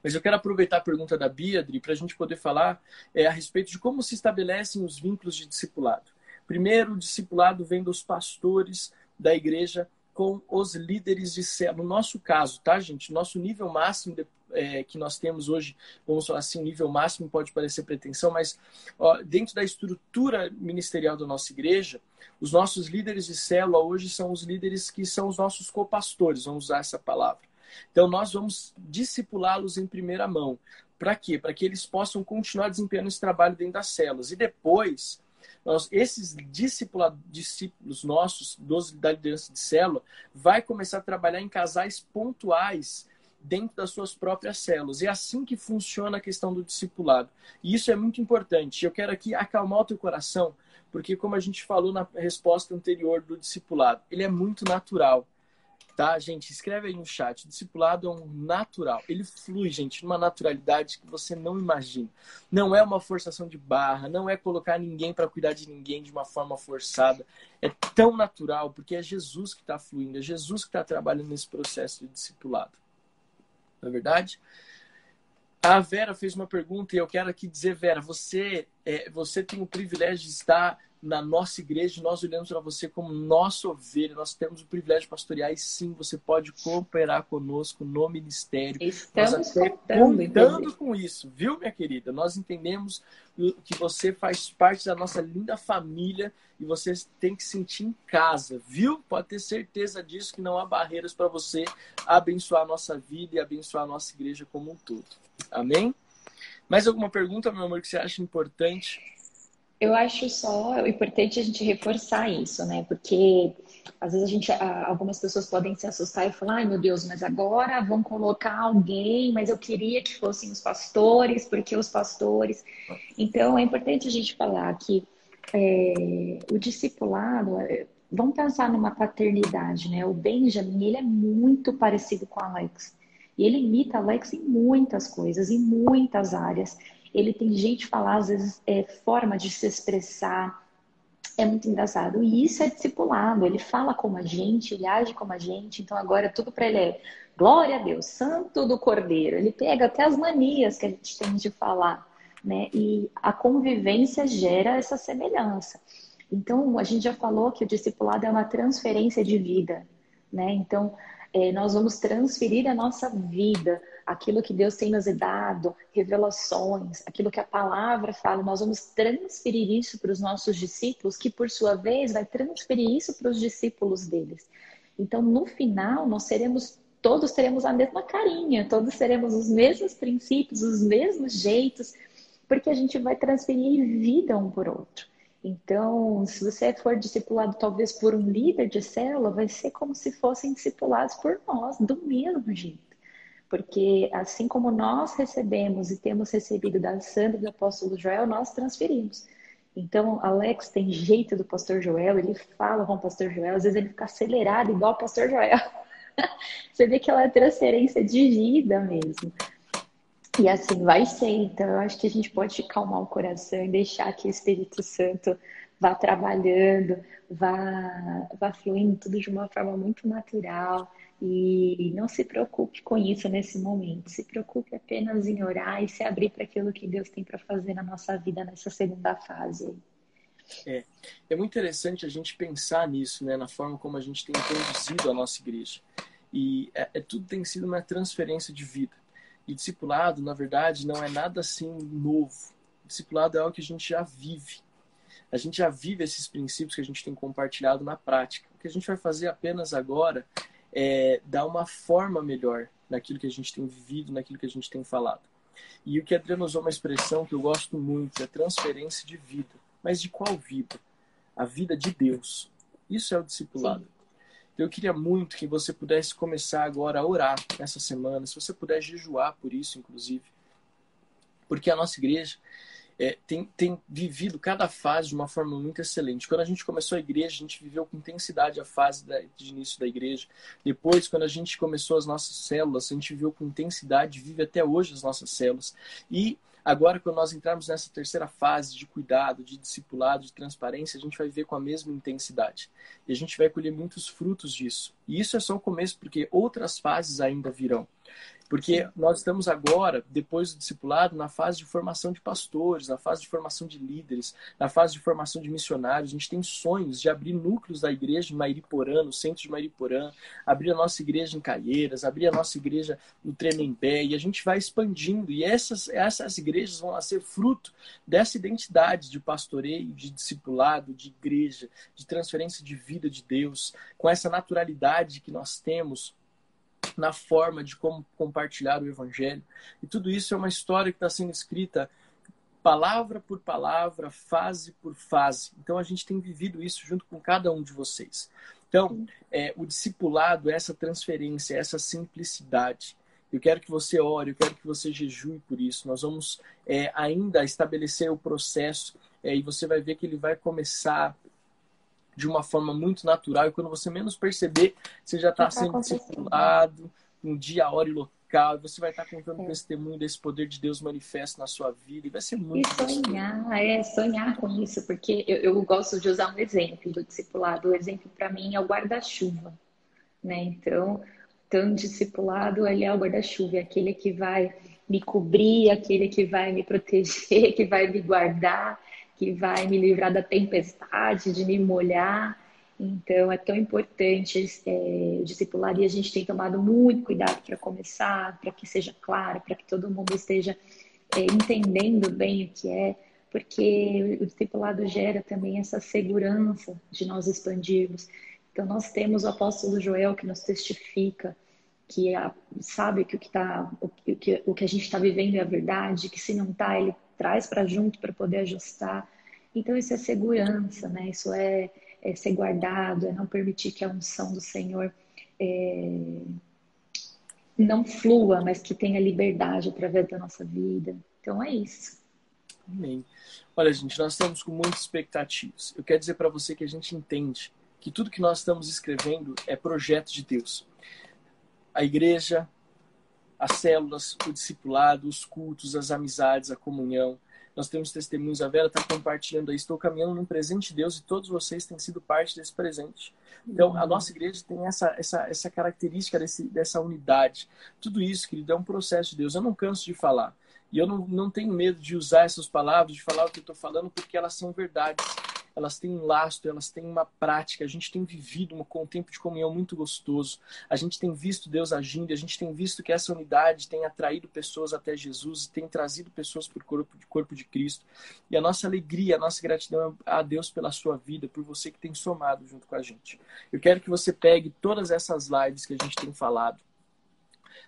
Mas eu quero aproveitar a pergunta da Biadri para a gente poder falar é, a respeito de como se estabelecem os vínculos de discipulado. Primeiro, o discipulado vem dos pastores da igreja com os líderes de célula. No nosso caso, tá, gente? Nosso nível máximo de, é, que nós temos hoje, vamos falar assim, nível máximo pode parecer pretensão, mas ó, dentro da estrutura ministerial da nossa igreja, os nossos líderes de célula hoje são os líderes que são os nossos copastores, vamos usar essa palavra. Então, nós vamos discipulá-los em primeira mão. Para quê? Para que eles possam continuar desempenhando esse trabalho dentro das células. E depois, nós, esses discípulos nossos, dos, da liderança de célula, vai começar a trabalhar em casais pontuais dentro das suas próprias células. É assim que funciona a questão do discipulado. E isso é muito importante. Eu quero aqui acalmar o teu coração, porque como a gente falou na resposta anterior do discipulado, ele é muito natural. Tá, gente? Escreve aí no chat. O discipulado é um natural. Ele flui, gente, numa naturalidade que você não imagina. Não é uma forçação de barra, não é colocar ninguém para cuidar de ninguém de uma forma forçada. É tão natural, porque é Jesus que está fluindo, é Jesus que está trabalhando nesse processo de discipulado. Não é verdade? A Vera fez uma pergunta e eu quero aqui dizer, Vera, você, é, você tem o privilégio de estar na nossa igreja, nós olhamos para você como nossa ovelha, nós temos o privilégio de pastorear e sim, você pode cooperar conosco no ministério. Estamos contando, contando com isso, viu, minha querida? Nós entendemos que você faz parte da nossa linda família e você tem que sentir em casa, viu? Pode ter certeza disso que não há barreiras para você abençoar a nossa vida e abençoar a nossa igreja como um todo. Amém? Mais alguma pergunta, meu amor, que você acha importante? Eu acho só importante a gente reforçar isso, né? Porque às vezes a gente, algumas pessoas podem se assustar e falar, ai meu Deus, mas agora vão colocar alguém, mas eu queria que fossem os pastores, porque os pastores. Então é importante a gente falar que é, o discipulado, é, vamos pensar numa paternidade, né? O Benjamin, ele é muito parecido com o Alex. E ele imita Alex em muitas coisas, em muitas áreas ele tem gente falar, às vezes, é, forma de se expressar. É muito engraçado. E isso é discipulado. Ele fala como a gente, ele age como a gente. Então agora tudo para ele é glória a Deus, santo do cordeiro. Ele pega até as manias que a gente tem de falar, né? E a convivência gera essa semelhança. Então a gente já falou que o discipulado é uma transferência de vida, né? Então é, nós vamos transferir a nossa vida aquilo que Deus tem nos dado, revelações, aquilo que a palavra fala, nós vamos transferir isso para os nossos discípulos, que por sua vez vai transferir isso para os discípulos deles. Então, no final, nós seremos todos teremos a mesma carinha, todos teremos os mesmos princípios, os mesmos jeitos, porque a gente vai transferir vida um por outro. Então, se você for discipulado talvez por um líder de célula, vai ser como se fossem discipulados por nós, do mesmo jeito. Porque assim como nós recebemos e temos recebido da Sandra e do apóstolo Joel, nós transferimos. Então, Alex tem jeito do pastor Joel, ele fala com o pastor Joel, às vezes ele fica acelerado igual o pastor Joel. Você vê que ela é transferência de vida mesmo. E assim vai ser. Então, eu acho que a gente pode calmar o coração e deixar que o Espírito Santo vá trabalhando, vá, vá fluindo tudo de uma forma muito natural. E não se preocupe com isso nesse momento. Se preocupe apenas em orar e se abrir para aquilo que Deus tem para fazer na nossa vida nessa segunda fase. É, é muito interessante a gente pensar nisso, né, na forma como a gente tem conduzido a nossa igreja. E é, é, tudo tem sido uma transferência de vida. E discipulado, na verdade, não é nada assim novo. Discipulado é algo que a gente já vive. A gente já vive esses princípios que a gente tem compartilhado na prática. O que a gente vai fazer apenas agora é, dar uma forma melhor naquilo que a gente tem vivido, naquilo que a gente tem falado. E o que Adriano usou uma expressão que eu gosto muito, é transferência de vida. Mas de qual vida? A vida de Deus. Isso é o discipulado. Sim. Então, eu queria muito que você pudesse começar agora a orar nessa semana, se você puder jejuar por isso, inclusive. Porque a nossa igreja, é, tem, tem vivido cada fase de uma forma muito excelente. Quando a gente começou a igreja, a gente viveu com intensidade a fase da, de início da igreja. Depois, quando a gente começou as nossas células, a gente viveu com intensidade, vive até hoje as nossas células. E Agora, quando nós entrarmos nessa terceira fase de cuidado, de discipulado, de transparência, a gente vai ver com a mesma intensidade. E a gente vai colher muitos frutos disso. E isso é só o começo, porque outras fases ainda virão. Porque nós estamos agora, depois do discipulado, na fase de formação de pastores, na fase de formação de líderes, na fase de formação de missionários. A gente tem sonhos de abrir núcleos da igreja em Mairiporã, no centro de Mairiporã, abrir a nossa igreja em Caieiras, abrir a nossa igreja no Tremembé, e a gente vai expandindo. E essas, essas igrejas vão ser fruto dessa identidade de pastoreio, de discipulado, de igreja, de transferência de vida de Deus, com essa naturalidade que nós temos na forma de como compartilhar o evangelho. E tudo isso é uma história que está sendo escrita palavra por palavra, fase por fase. Então a gente tem vivido isso junto com cada um de vocês. Então, é, o discipulado essa transferência, essa simplicidade. Eu quero que você ore, eu quero que você jejue por isso. Nós vamos é, ainda estabelecer o processo é, e você vai ver que ele vai começar de uma forma muito natural e quando você menos perceber, você já está tá sendo discipulado, um dia, a hora e local, e você vai estar tá contando é. testemunho desse poder de Deus manifesto na sua vida e vai ser muito. E sonhar, é sonhar com isso, porque eu, eu gosto de usar um exemplo do discipulado. O exemplo para mim é o guarda-chuva, né? Então, tão discipulado, ele é o guarda-chuva, é aquele que vai me cobrir, aquele que vai me proteger, que vai me guardar que vai me livrar da tempestade, de me molhar. Então, é tão importante é, discipular e a gente tem tomado muito cuidado para começar, para que seja claro, para que todo mundo esteja é, entendendo bem o que é, porque o discipulado gera também essa segurança de nós expandirmos. Então, nós temos o apóstolo Joel que nos testifica, que é, sabe que o que, tá, o, que, o que a gente está vivendo é a verdade, que se não está, ele traz para junto para poder ajustar. Então, isso é segurança, né? Isso é, é, ser guardado, é não permitir que a unção do Senhor é, não flua, mas que tenha liberdade através da nossa vida. Então, é isso. Amém. Olha, gente, nós estamos com muitas expectativas. Eu quero dizer para você que a gente entende que tudo que nós estamos escrevendo é projeto de Deus. A igreja, as células, o discipulado, os cultos, as amizades, a comunhão. Nós temos testemunhos, a Vera está compartilhando aí. Estou caminhando num presente de Deus e todos vocês têm sido parte desse presente. Então, a nossa igreja tem essa, essa, essa característica desse, dessa unidade. Tudo isso, querido, é um processo de Deus. Eu não canso de falar. E eu não, não tenho medo de usar essas palavras, de falar o que eu estou falando, porque elas são verdades elas têm um lastro, elas têm uma prática. A gente tem vivido um, um tempo de comunhão muito gostoso. A gente tem visto Deus agindo, a gente tem visto que essa unidade tem atraído pessoas até Jesus e tem trazido pessoas para o corpo, corpo de Cristo. E a nossa alegria, a nossa gratidão a Deus pela sua vida, por você que tem somado junto com a gente. Eu quero que você pegue todas essas lives que a gente tem falado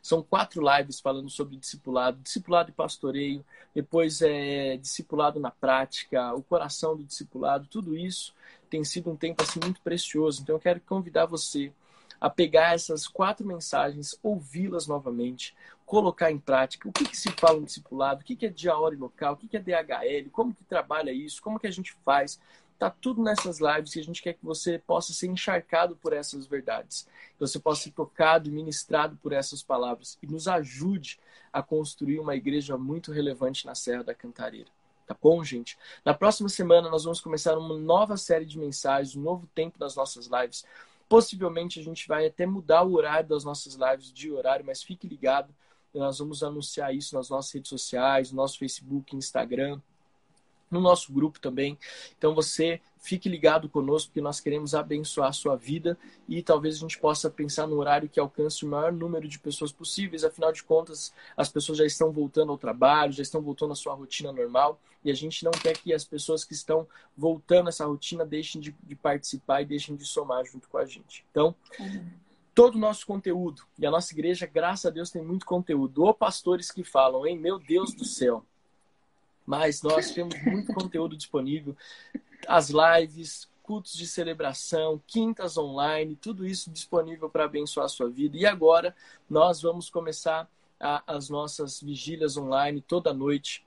são quatro lives falando sobre discipulado, discipulado e pastoreio, depois é discipulado na prática, o coração do discipulado, tudo isso tem sido um tempo assim muito precioso. Então eu quero convidar você a pegar essas quatro mensagens, ouvi-las novamente, colocar em prática. O que, que se fala no discipulado? O que, que é dia, hora e local? O que, que é DHL? Como que trabalha isso? Como que a gente faz? Tá tudo nessas lives e a gente quer que você possa ser encharcado por essas verdades. Que você possa ser tocado e ministrado por essas palavras. E nos ajude a construir uma igreja muito relevante na Serra da Cantareira. Tá bom, gente? Na próxima semana nós vamos começar uma nova série de mensagens, um novo tempo das nossas lives. Possivelmente a gente vai até mudar o horário das nossas lives de horário, mas fique ligado. Nós vamos anunciar isso nas nossas redes sociais, no nosso Facebook, Instagram no nosso grupo também. Então você fique ligado conosco, porque nós queremos abençoar a sua vida e talvez a gente possa pensar no horário que alcance o maior número de pessoas possíveis. Afinal de contas, as pessoas já estão voltando ao trabalho, já estão voltando à sua rotina normal e a gente não quer que as pessoas que estão voltando a essa rotina deixem de, de participar e deixem de somar junto com a gente. Então, uhum. todo o nosso conteúdo e a nossa igreja, graças a Deus, tem muito conteúdo. Ou pastores que falam, hein, meu Deus do céu mas nós temos muito conteúdo disponível. As lives, cultos de celebração, quintas online, tudo isso disponível para abençoar a sua vida. E agora nós vamos começar a, as nossas vigílias online toda noite.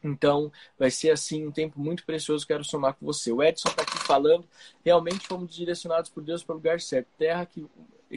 Então, vai ser assim um tempo muito precioso. Quero somar com você. O Edson está aqui falando. Realmente fomos direcionados por Deus para o lugar certo. Terra que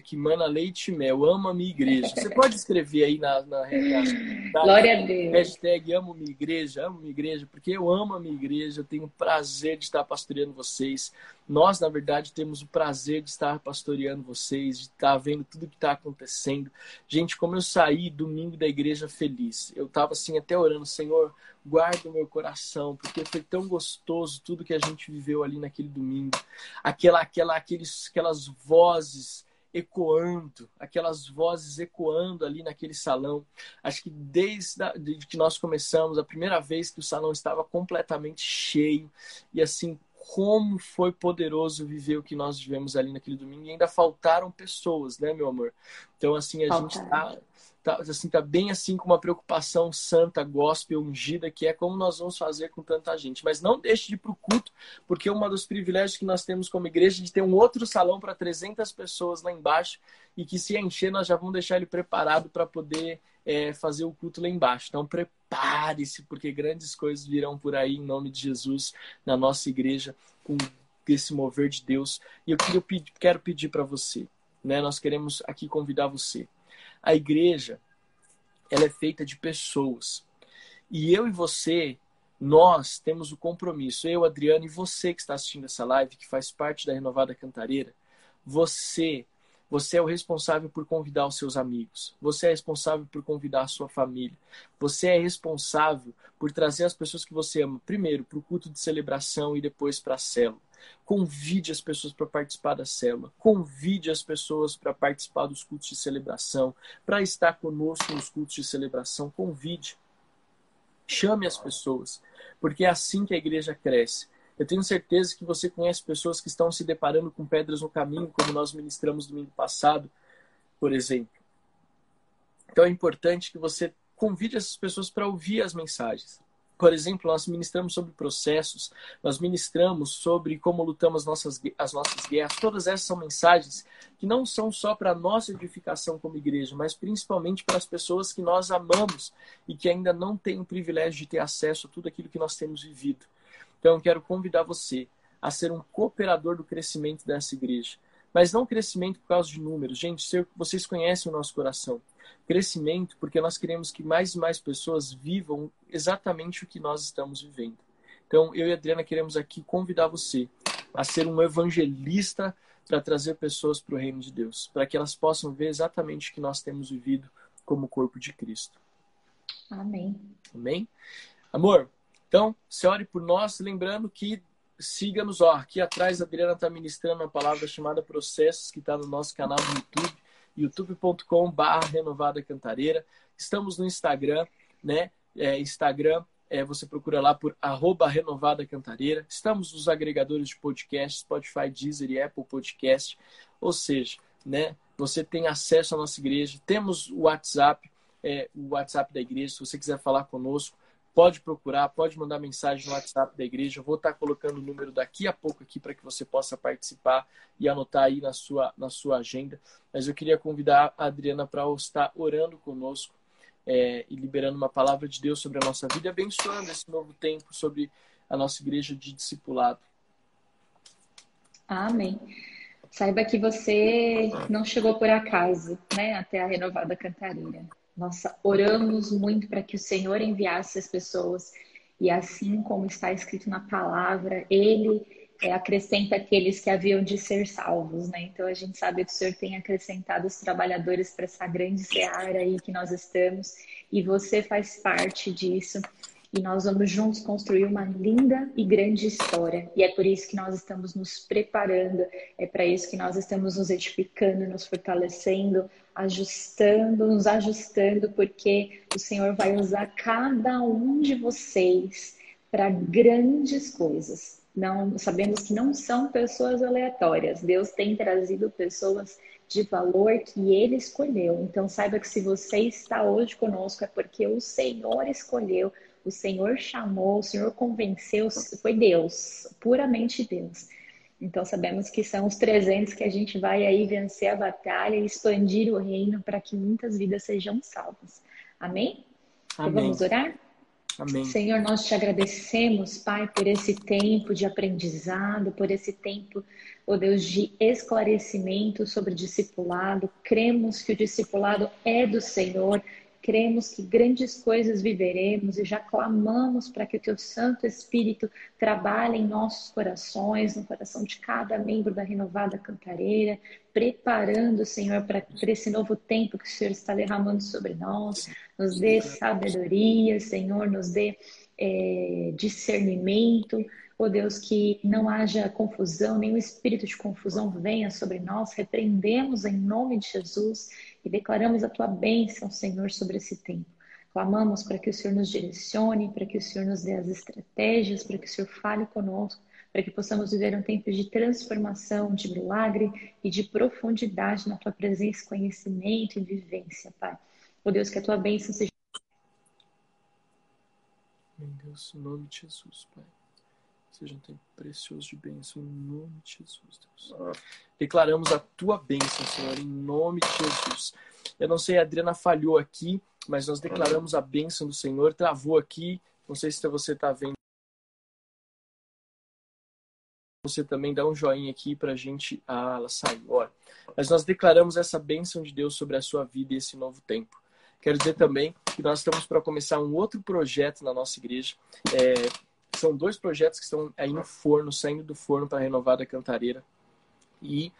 que mana leite e mel, amo a minha igreja. Você pode escrever aí na, na, na, Glória a Deus. hashtag amo minha igreja, amo minha igreja, porque eu amo a minha igreja, eu tenho o prazer de estar pastoreando vocês. Nós, na verdade, temos o prazer de estar pastoreando vocês, de estar vendo tudo que está acontecendo. Gente, como eu saí domingo da igreja feliz, eu estava assim até orando, Senhor, guarda o meu coração, porque foi tão gostoso tudo que a gente viveu ali naquele domingo. Aquela, aquela, aqueles, aquelas vozes ecoando, aquelas vozes ecoando ali naquele salão. Acho que desde a, que nós começamos, a primeira vez que o salão estava completamente cheio, e assim, como foi poderoso viver o que nós vivemos ali naquele domingo. E ainda faltaram pessoas, né, meu amor? Então, assim, a Falta. gente está tá, assim, tá bem assim com uma preocupação santa, gospel, ungida, que é como nós vamos fazer com tanta gente. Mas não deixe de ir para o culto, porque um dos privilégios que nós temos como igreja é de ter um outro salão para 300 pessoas lá embaixo e que se encher nós já vamos deixar ele preparado para poder é, fazer o culto lá embaixo. Então prepare-se, porque grandes coisas virão por aí em nome de Jesus na nossa igreja com esse mover de Deus. E eu quero pedir para você, né? Nós queremos aqui convidar você a igreja, ela é feita de pessoas. E eu e você, nós temos o compromisso, eu, Adriano, e você que está assistindo essa live, que faz parte da Renovada Cantareira, você, você é o responsável por convidar os seus amigos. Você é responsável por convidar a sua família. Você é responsável por trazer as pessoas que você ama, primeiro para o culto de celebração e depois para a célula. Convide as pessoas para participar da célula. Convide as pessoas para participar dos cultos de celebração, para estar conosco nos cultos de celebração. Convide. Chame as pessoas, porque é assim que a igreja cresce. Eu tenho certeza que você conhece pessoas que estão se deparando com pedras no caminho, como nós ministramos domingo passado, por exemplo. Então é importante que você convide essas pessoas para ouvir as mensagens. Por exemplo, nós ministramos sobre processos, nós ministramos sobre como lutamos nossas, as nossas guerras. Todas essas são mensagens que não são só para nossa edificação como igreja, mas principalmente para as pessoas que nós amamos e que ainda não têm o privilégio de ter acesso a tudo aquilo que nós temos vivido. Então, eu quero convidar você a ser um cooperador do crescimento dessa igreja. Mas não crescimento por causa de números. Gente, vocês conhecem o nosso coração crescimento, porque nós queremos que mais e mais pessoas vivam exatamente o que nós estamos vivendo. Então, eu e a Adriana queremos aqui convidar você a ser um evangelista para trazer pessoas para o reino de Deus, para que elas possam ver exatamente o que nós temos vivido como corpo de Cristo. Amém. Amém? Amor, então, se ore por nós, lembrando que siga-nos, ó, aqui atrás a Adriana está ministrando uma palavra chamada Processos, que está no nosso canal do YouTube youtube.com/barra renovada cantareira. Estamos no Instagram, né? É, Instagram, é, você procura lá por arroba renovada cantareira. Estamos nos agregadores de podcast, Spotify, Deezer e Apple Podcast. Ou seja, né? Você tem acesso à nossa igreja. Temos o WhatsApp, é, o WhatsApp da igreja. Se você quiser falar conosco, pode procurar, pode mandar mensagem no WhatsApp da igreja. Eu vou estar colocando o número daqui a pouco aqui para que você possa participar e anotar aí na sua, na sua agenda. Mas eu queria convidar a Adriana para estar orando conosco é, e liberando uma palavra de Deus sobre a nossa vida, abençoando esse novo tempo sobre a nossa igreja de discipulado. Amém. Saiba que você não chegou por acaso, né, até a renovada cantareira. Nós oramos muito para que o Senhor enviasse as pessoas. E assim como está escrito na palavra, Ele é, acrescenta aqueles que haviam de ser salvos, né? Então a gente sabe que o Senhor tem acrescentado os trabalhadores para essa grande seara aí que nós estamos. E você faz parte disso e nós vamos juntos construir uma linda e grande história. E é por isso que nós estamos nos preparando, é para isso que nós estamos nos edificando, nos fortalecendo, ajustando, nos ajustando, porque o Senhor vai usar cada um de vocês para grandes coisas. Não, sabemos que não são pessoas aleatórias. Deus tem trazido pessoas de valor que ele escolheu. Então saiba que se você está hoje conosco é porque o Senhor escolheu o Senhor chamou, o Senhor convenceu, foi Deus, puramente Deus. Então sabemos que são os 300 que a gente vai aí vencer a batalha e expandir o reino para que muitas vidas sejam salvas. Amém? Então, Amém. vamos orar? Amém. Senhor, nós te agradecemos, Pai, por esse tempo de aprendizado, por esse tempo, ó oh Deus, de esclarecimento sobre discipulado. Cremos que o discipulado é do Senhor cremos que grandes coisas viveremos e já clamamos para que o teu Santo Espírito trabalhe em nossos corações, no coração de cada membro da renovada cantareira, preparando, Senhor, para, esse novo tempo que o Senhor está derramando sobre nós. Nos dê sabedoria, Senhor, nos dê é, discernimento. Oh Deus, que não haja confusão, nenhum espírito de confusão venha sobre nós. Repreendemos em nome de Jesus e declaramos a tua bênção, Senhor, sobre esse tempo. Clamamos para que o Senhor nos direcione, para que o Senhor nos dê as estratégias, para que o Senhor fale conosco, para que possamos viver um tempo de transformação, de milagre e de profundidade na tua presença, conhecimento e vivência, Pai. Oh Deus, que a tua bênção seja. Meu Deus, em nome de Jesus, Pai. Seja um tempo precioso de bênção, em nome de Jesus, Deus. Declaramos a tua bênção, Senhor, em nome de Jesus. Eu não sei, a Adriana falhou aqui, mas nós declaramos a bênção do Senhor. Travou aqui, não sei se você está vendo. Você também dá um joinha aqui para a gente. Ah, ela saiu, olha. Mas nós declaramos essa bênção de Deus sobre a sua vida e esse novo tempo. Quero dizer também que nós estamos para começar um outro projeto na nossa igreja. É, são dois projetos que estão aí no forno, saindo do forno para renovar a Cantareira. E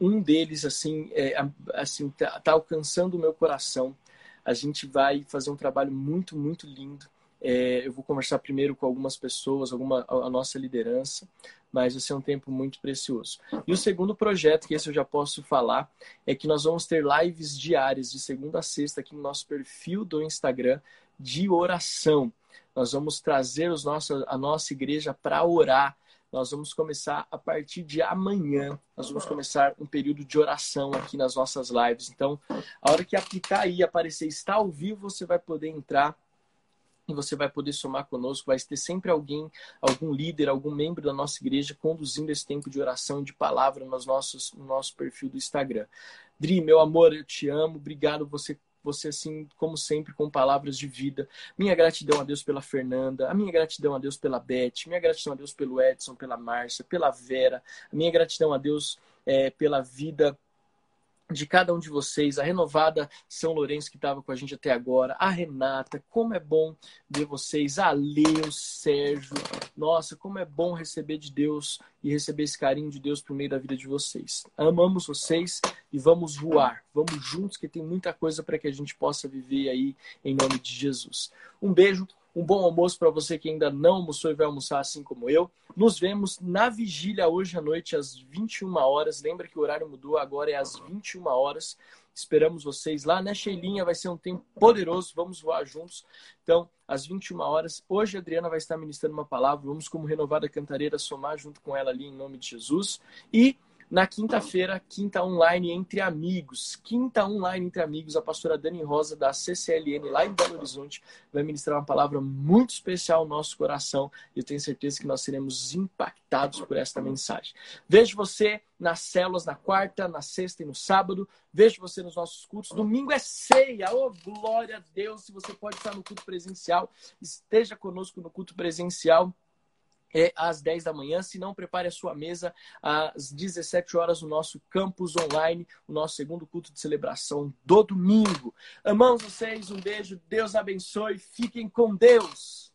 um deles, assim, é, assim tá, tá, alcançando o meu coração. A gente vai fazer um trabalho muito, muito lindo. É, eu vou conversar primeiro com algumas pessoas, alguma a nossa liderança, mas vai ser um tempo muito precioso. E o segundo projeto, que esse eu já posso falar, é que nós vamos ter lives diárias de segunda a sexta aqui no nosso perfil do Instagram de oração. Nós vamos trazer os nossos, a nossa igreja para orar. Nós vamos começar a partir de amanhã. Nós vamos começar um período de oração aqui nas nossas lives. Então, a hora que aplicar aí, aparecer está ao vivo, você vai poder entrar e você vai poder somar conosco. Vai ter sempre alguém, algum líder, algum membro da nossa igreja conduzindo esse tempo de oração e de palavra nos nossos, no nosso perfil do Instagram. Dri, meu amor, eu te amo. Obrigado você você, assim, como sempre, com palavras de vida. Minha gratidão a Deus pela Fernanda, a minha gratidão a Deus pela Beth, minha gratidão a Deus pelo Edson, pela Márcia, pela Vera, a minha gratidão a Deus é, pela vida de cada um de vocês, a renovada São Lourenço que estava com a gente até agora, a Renata, como é bom ver vocês, a Leo, Sérgio, nossa, como é bom receber de Deus e receber esse carinho de Deus por meio da vida de vocês. Amamos vocês e vamos voar, vamos juntos que tem muita coisa para que a gente possa viver aí em nome de Jesus. Um beijo, um bom almoço para você que ainda não almoçou e vai almoçar assim como eu. Nos vemos na vigília hoje à noite às 21 horas. Lembra que o horário mudou, agora é às 21 horas. Esperamos vocês lá, né, Sheilinha? Vai ser um tempo poderoso, vamos voar juntos. Então, às 21 horas, hoje a Adriana vai estar ministrando uma palavra. Vamos, como renovada cantareira, somar junto com ela ali em nome de Jesus. E na quinta-feira, quinta online entre amigos. Quinta online entre amigos, a pastora Dani Rosa, da CCLN, lá em Belo Horizonte, vai ministrar uma palavra muito especial ao nosso coração. E eu tenho certeza que nós seremos impactados por esta mensagem. Vejo você nas células na quarta, na sexta e no sábado. Vejo você nos nossos cultos. Domingo é ceia. Oh, glória a Deus! Se você pode estar no culto presencial, esteja conosco no culto presencial é às 10 da manhã. Se não, prepare a sua mesa às 17 horas no nosso campus online, o nosso segundo culto de celebração do domingo. Amamos vocês, um beijo, Deus abençoe, fiquem com Deus.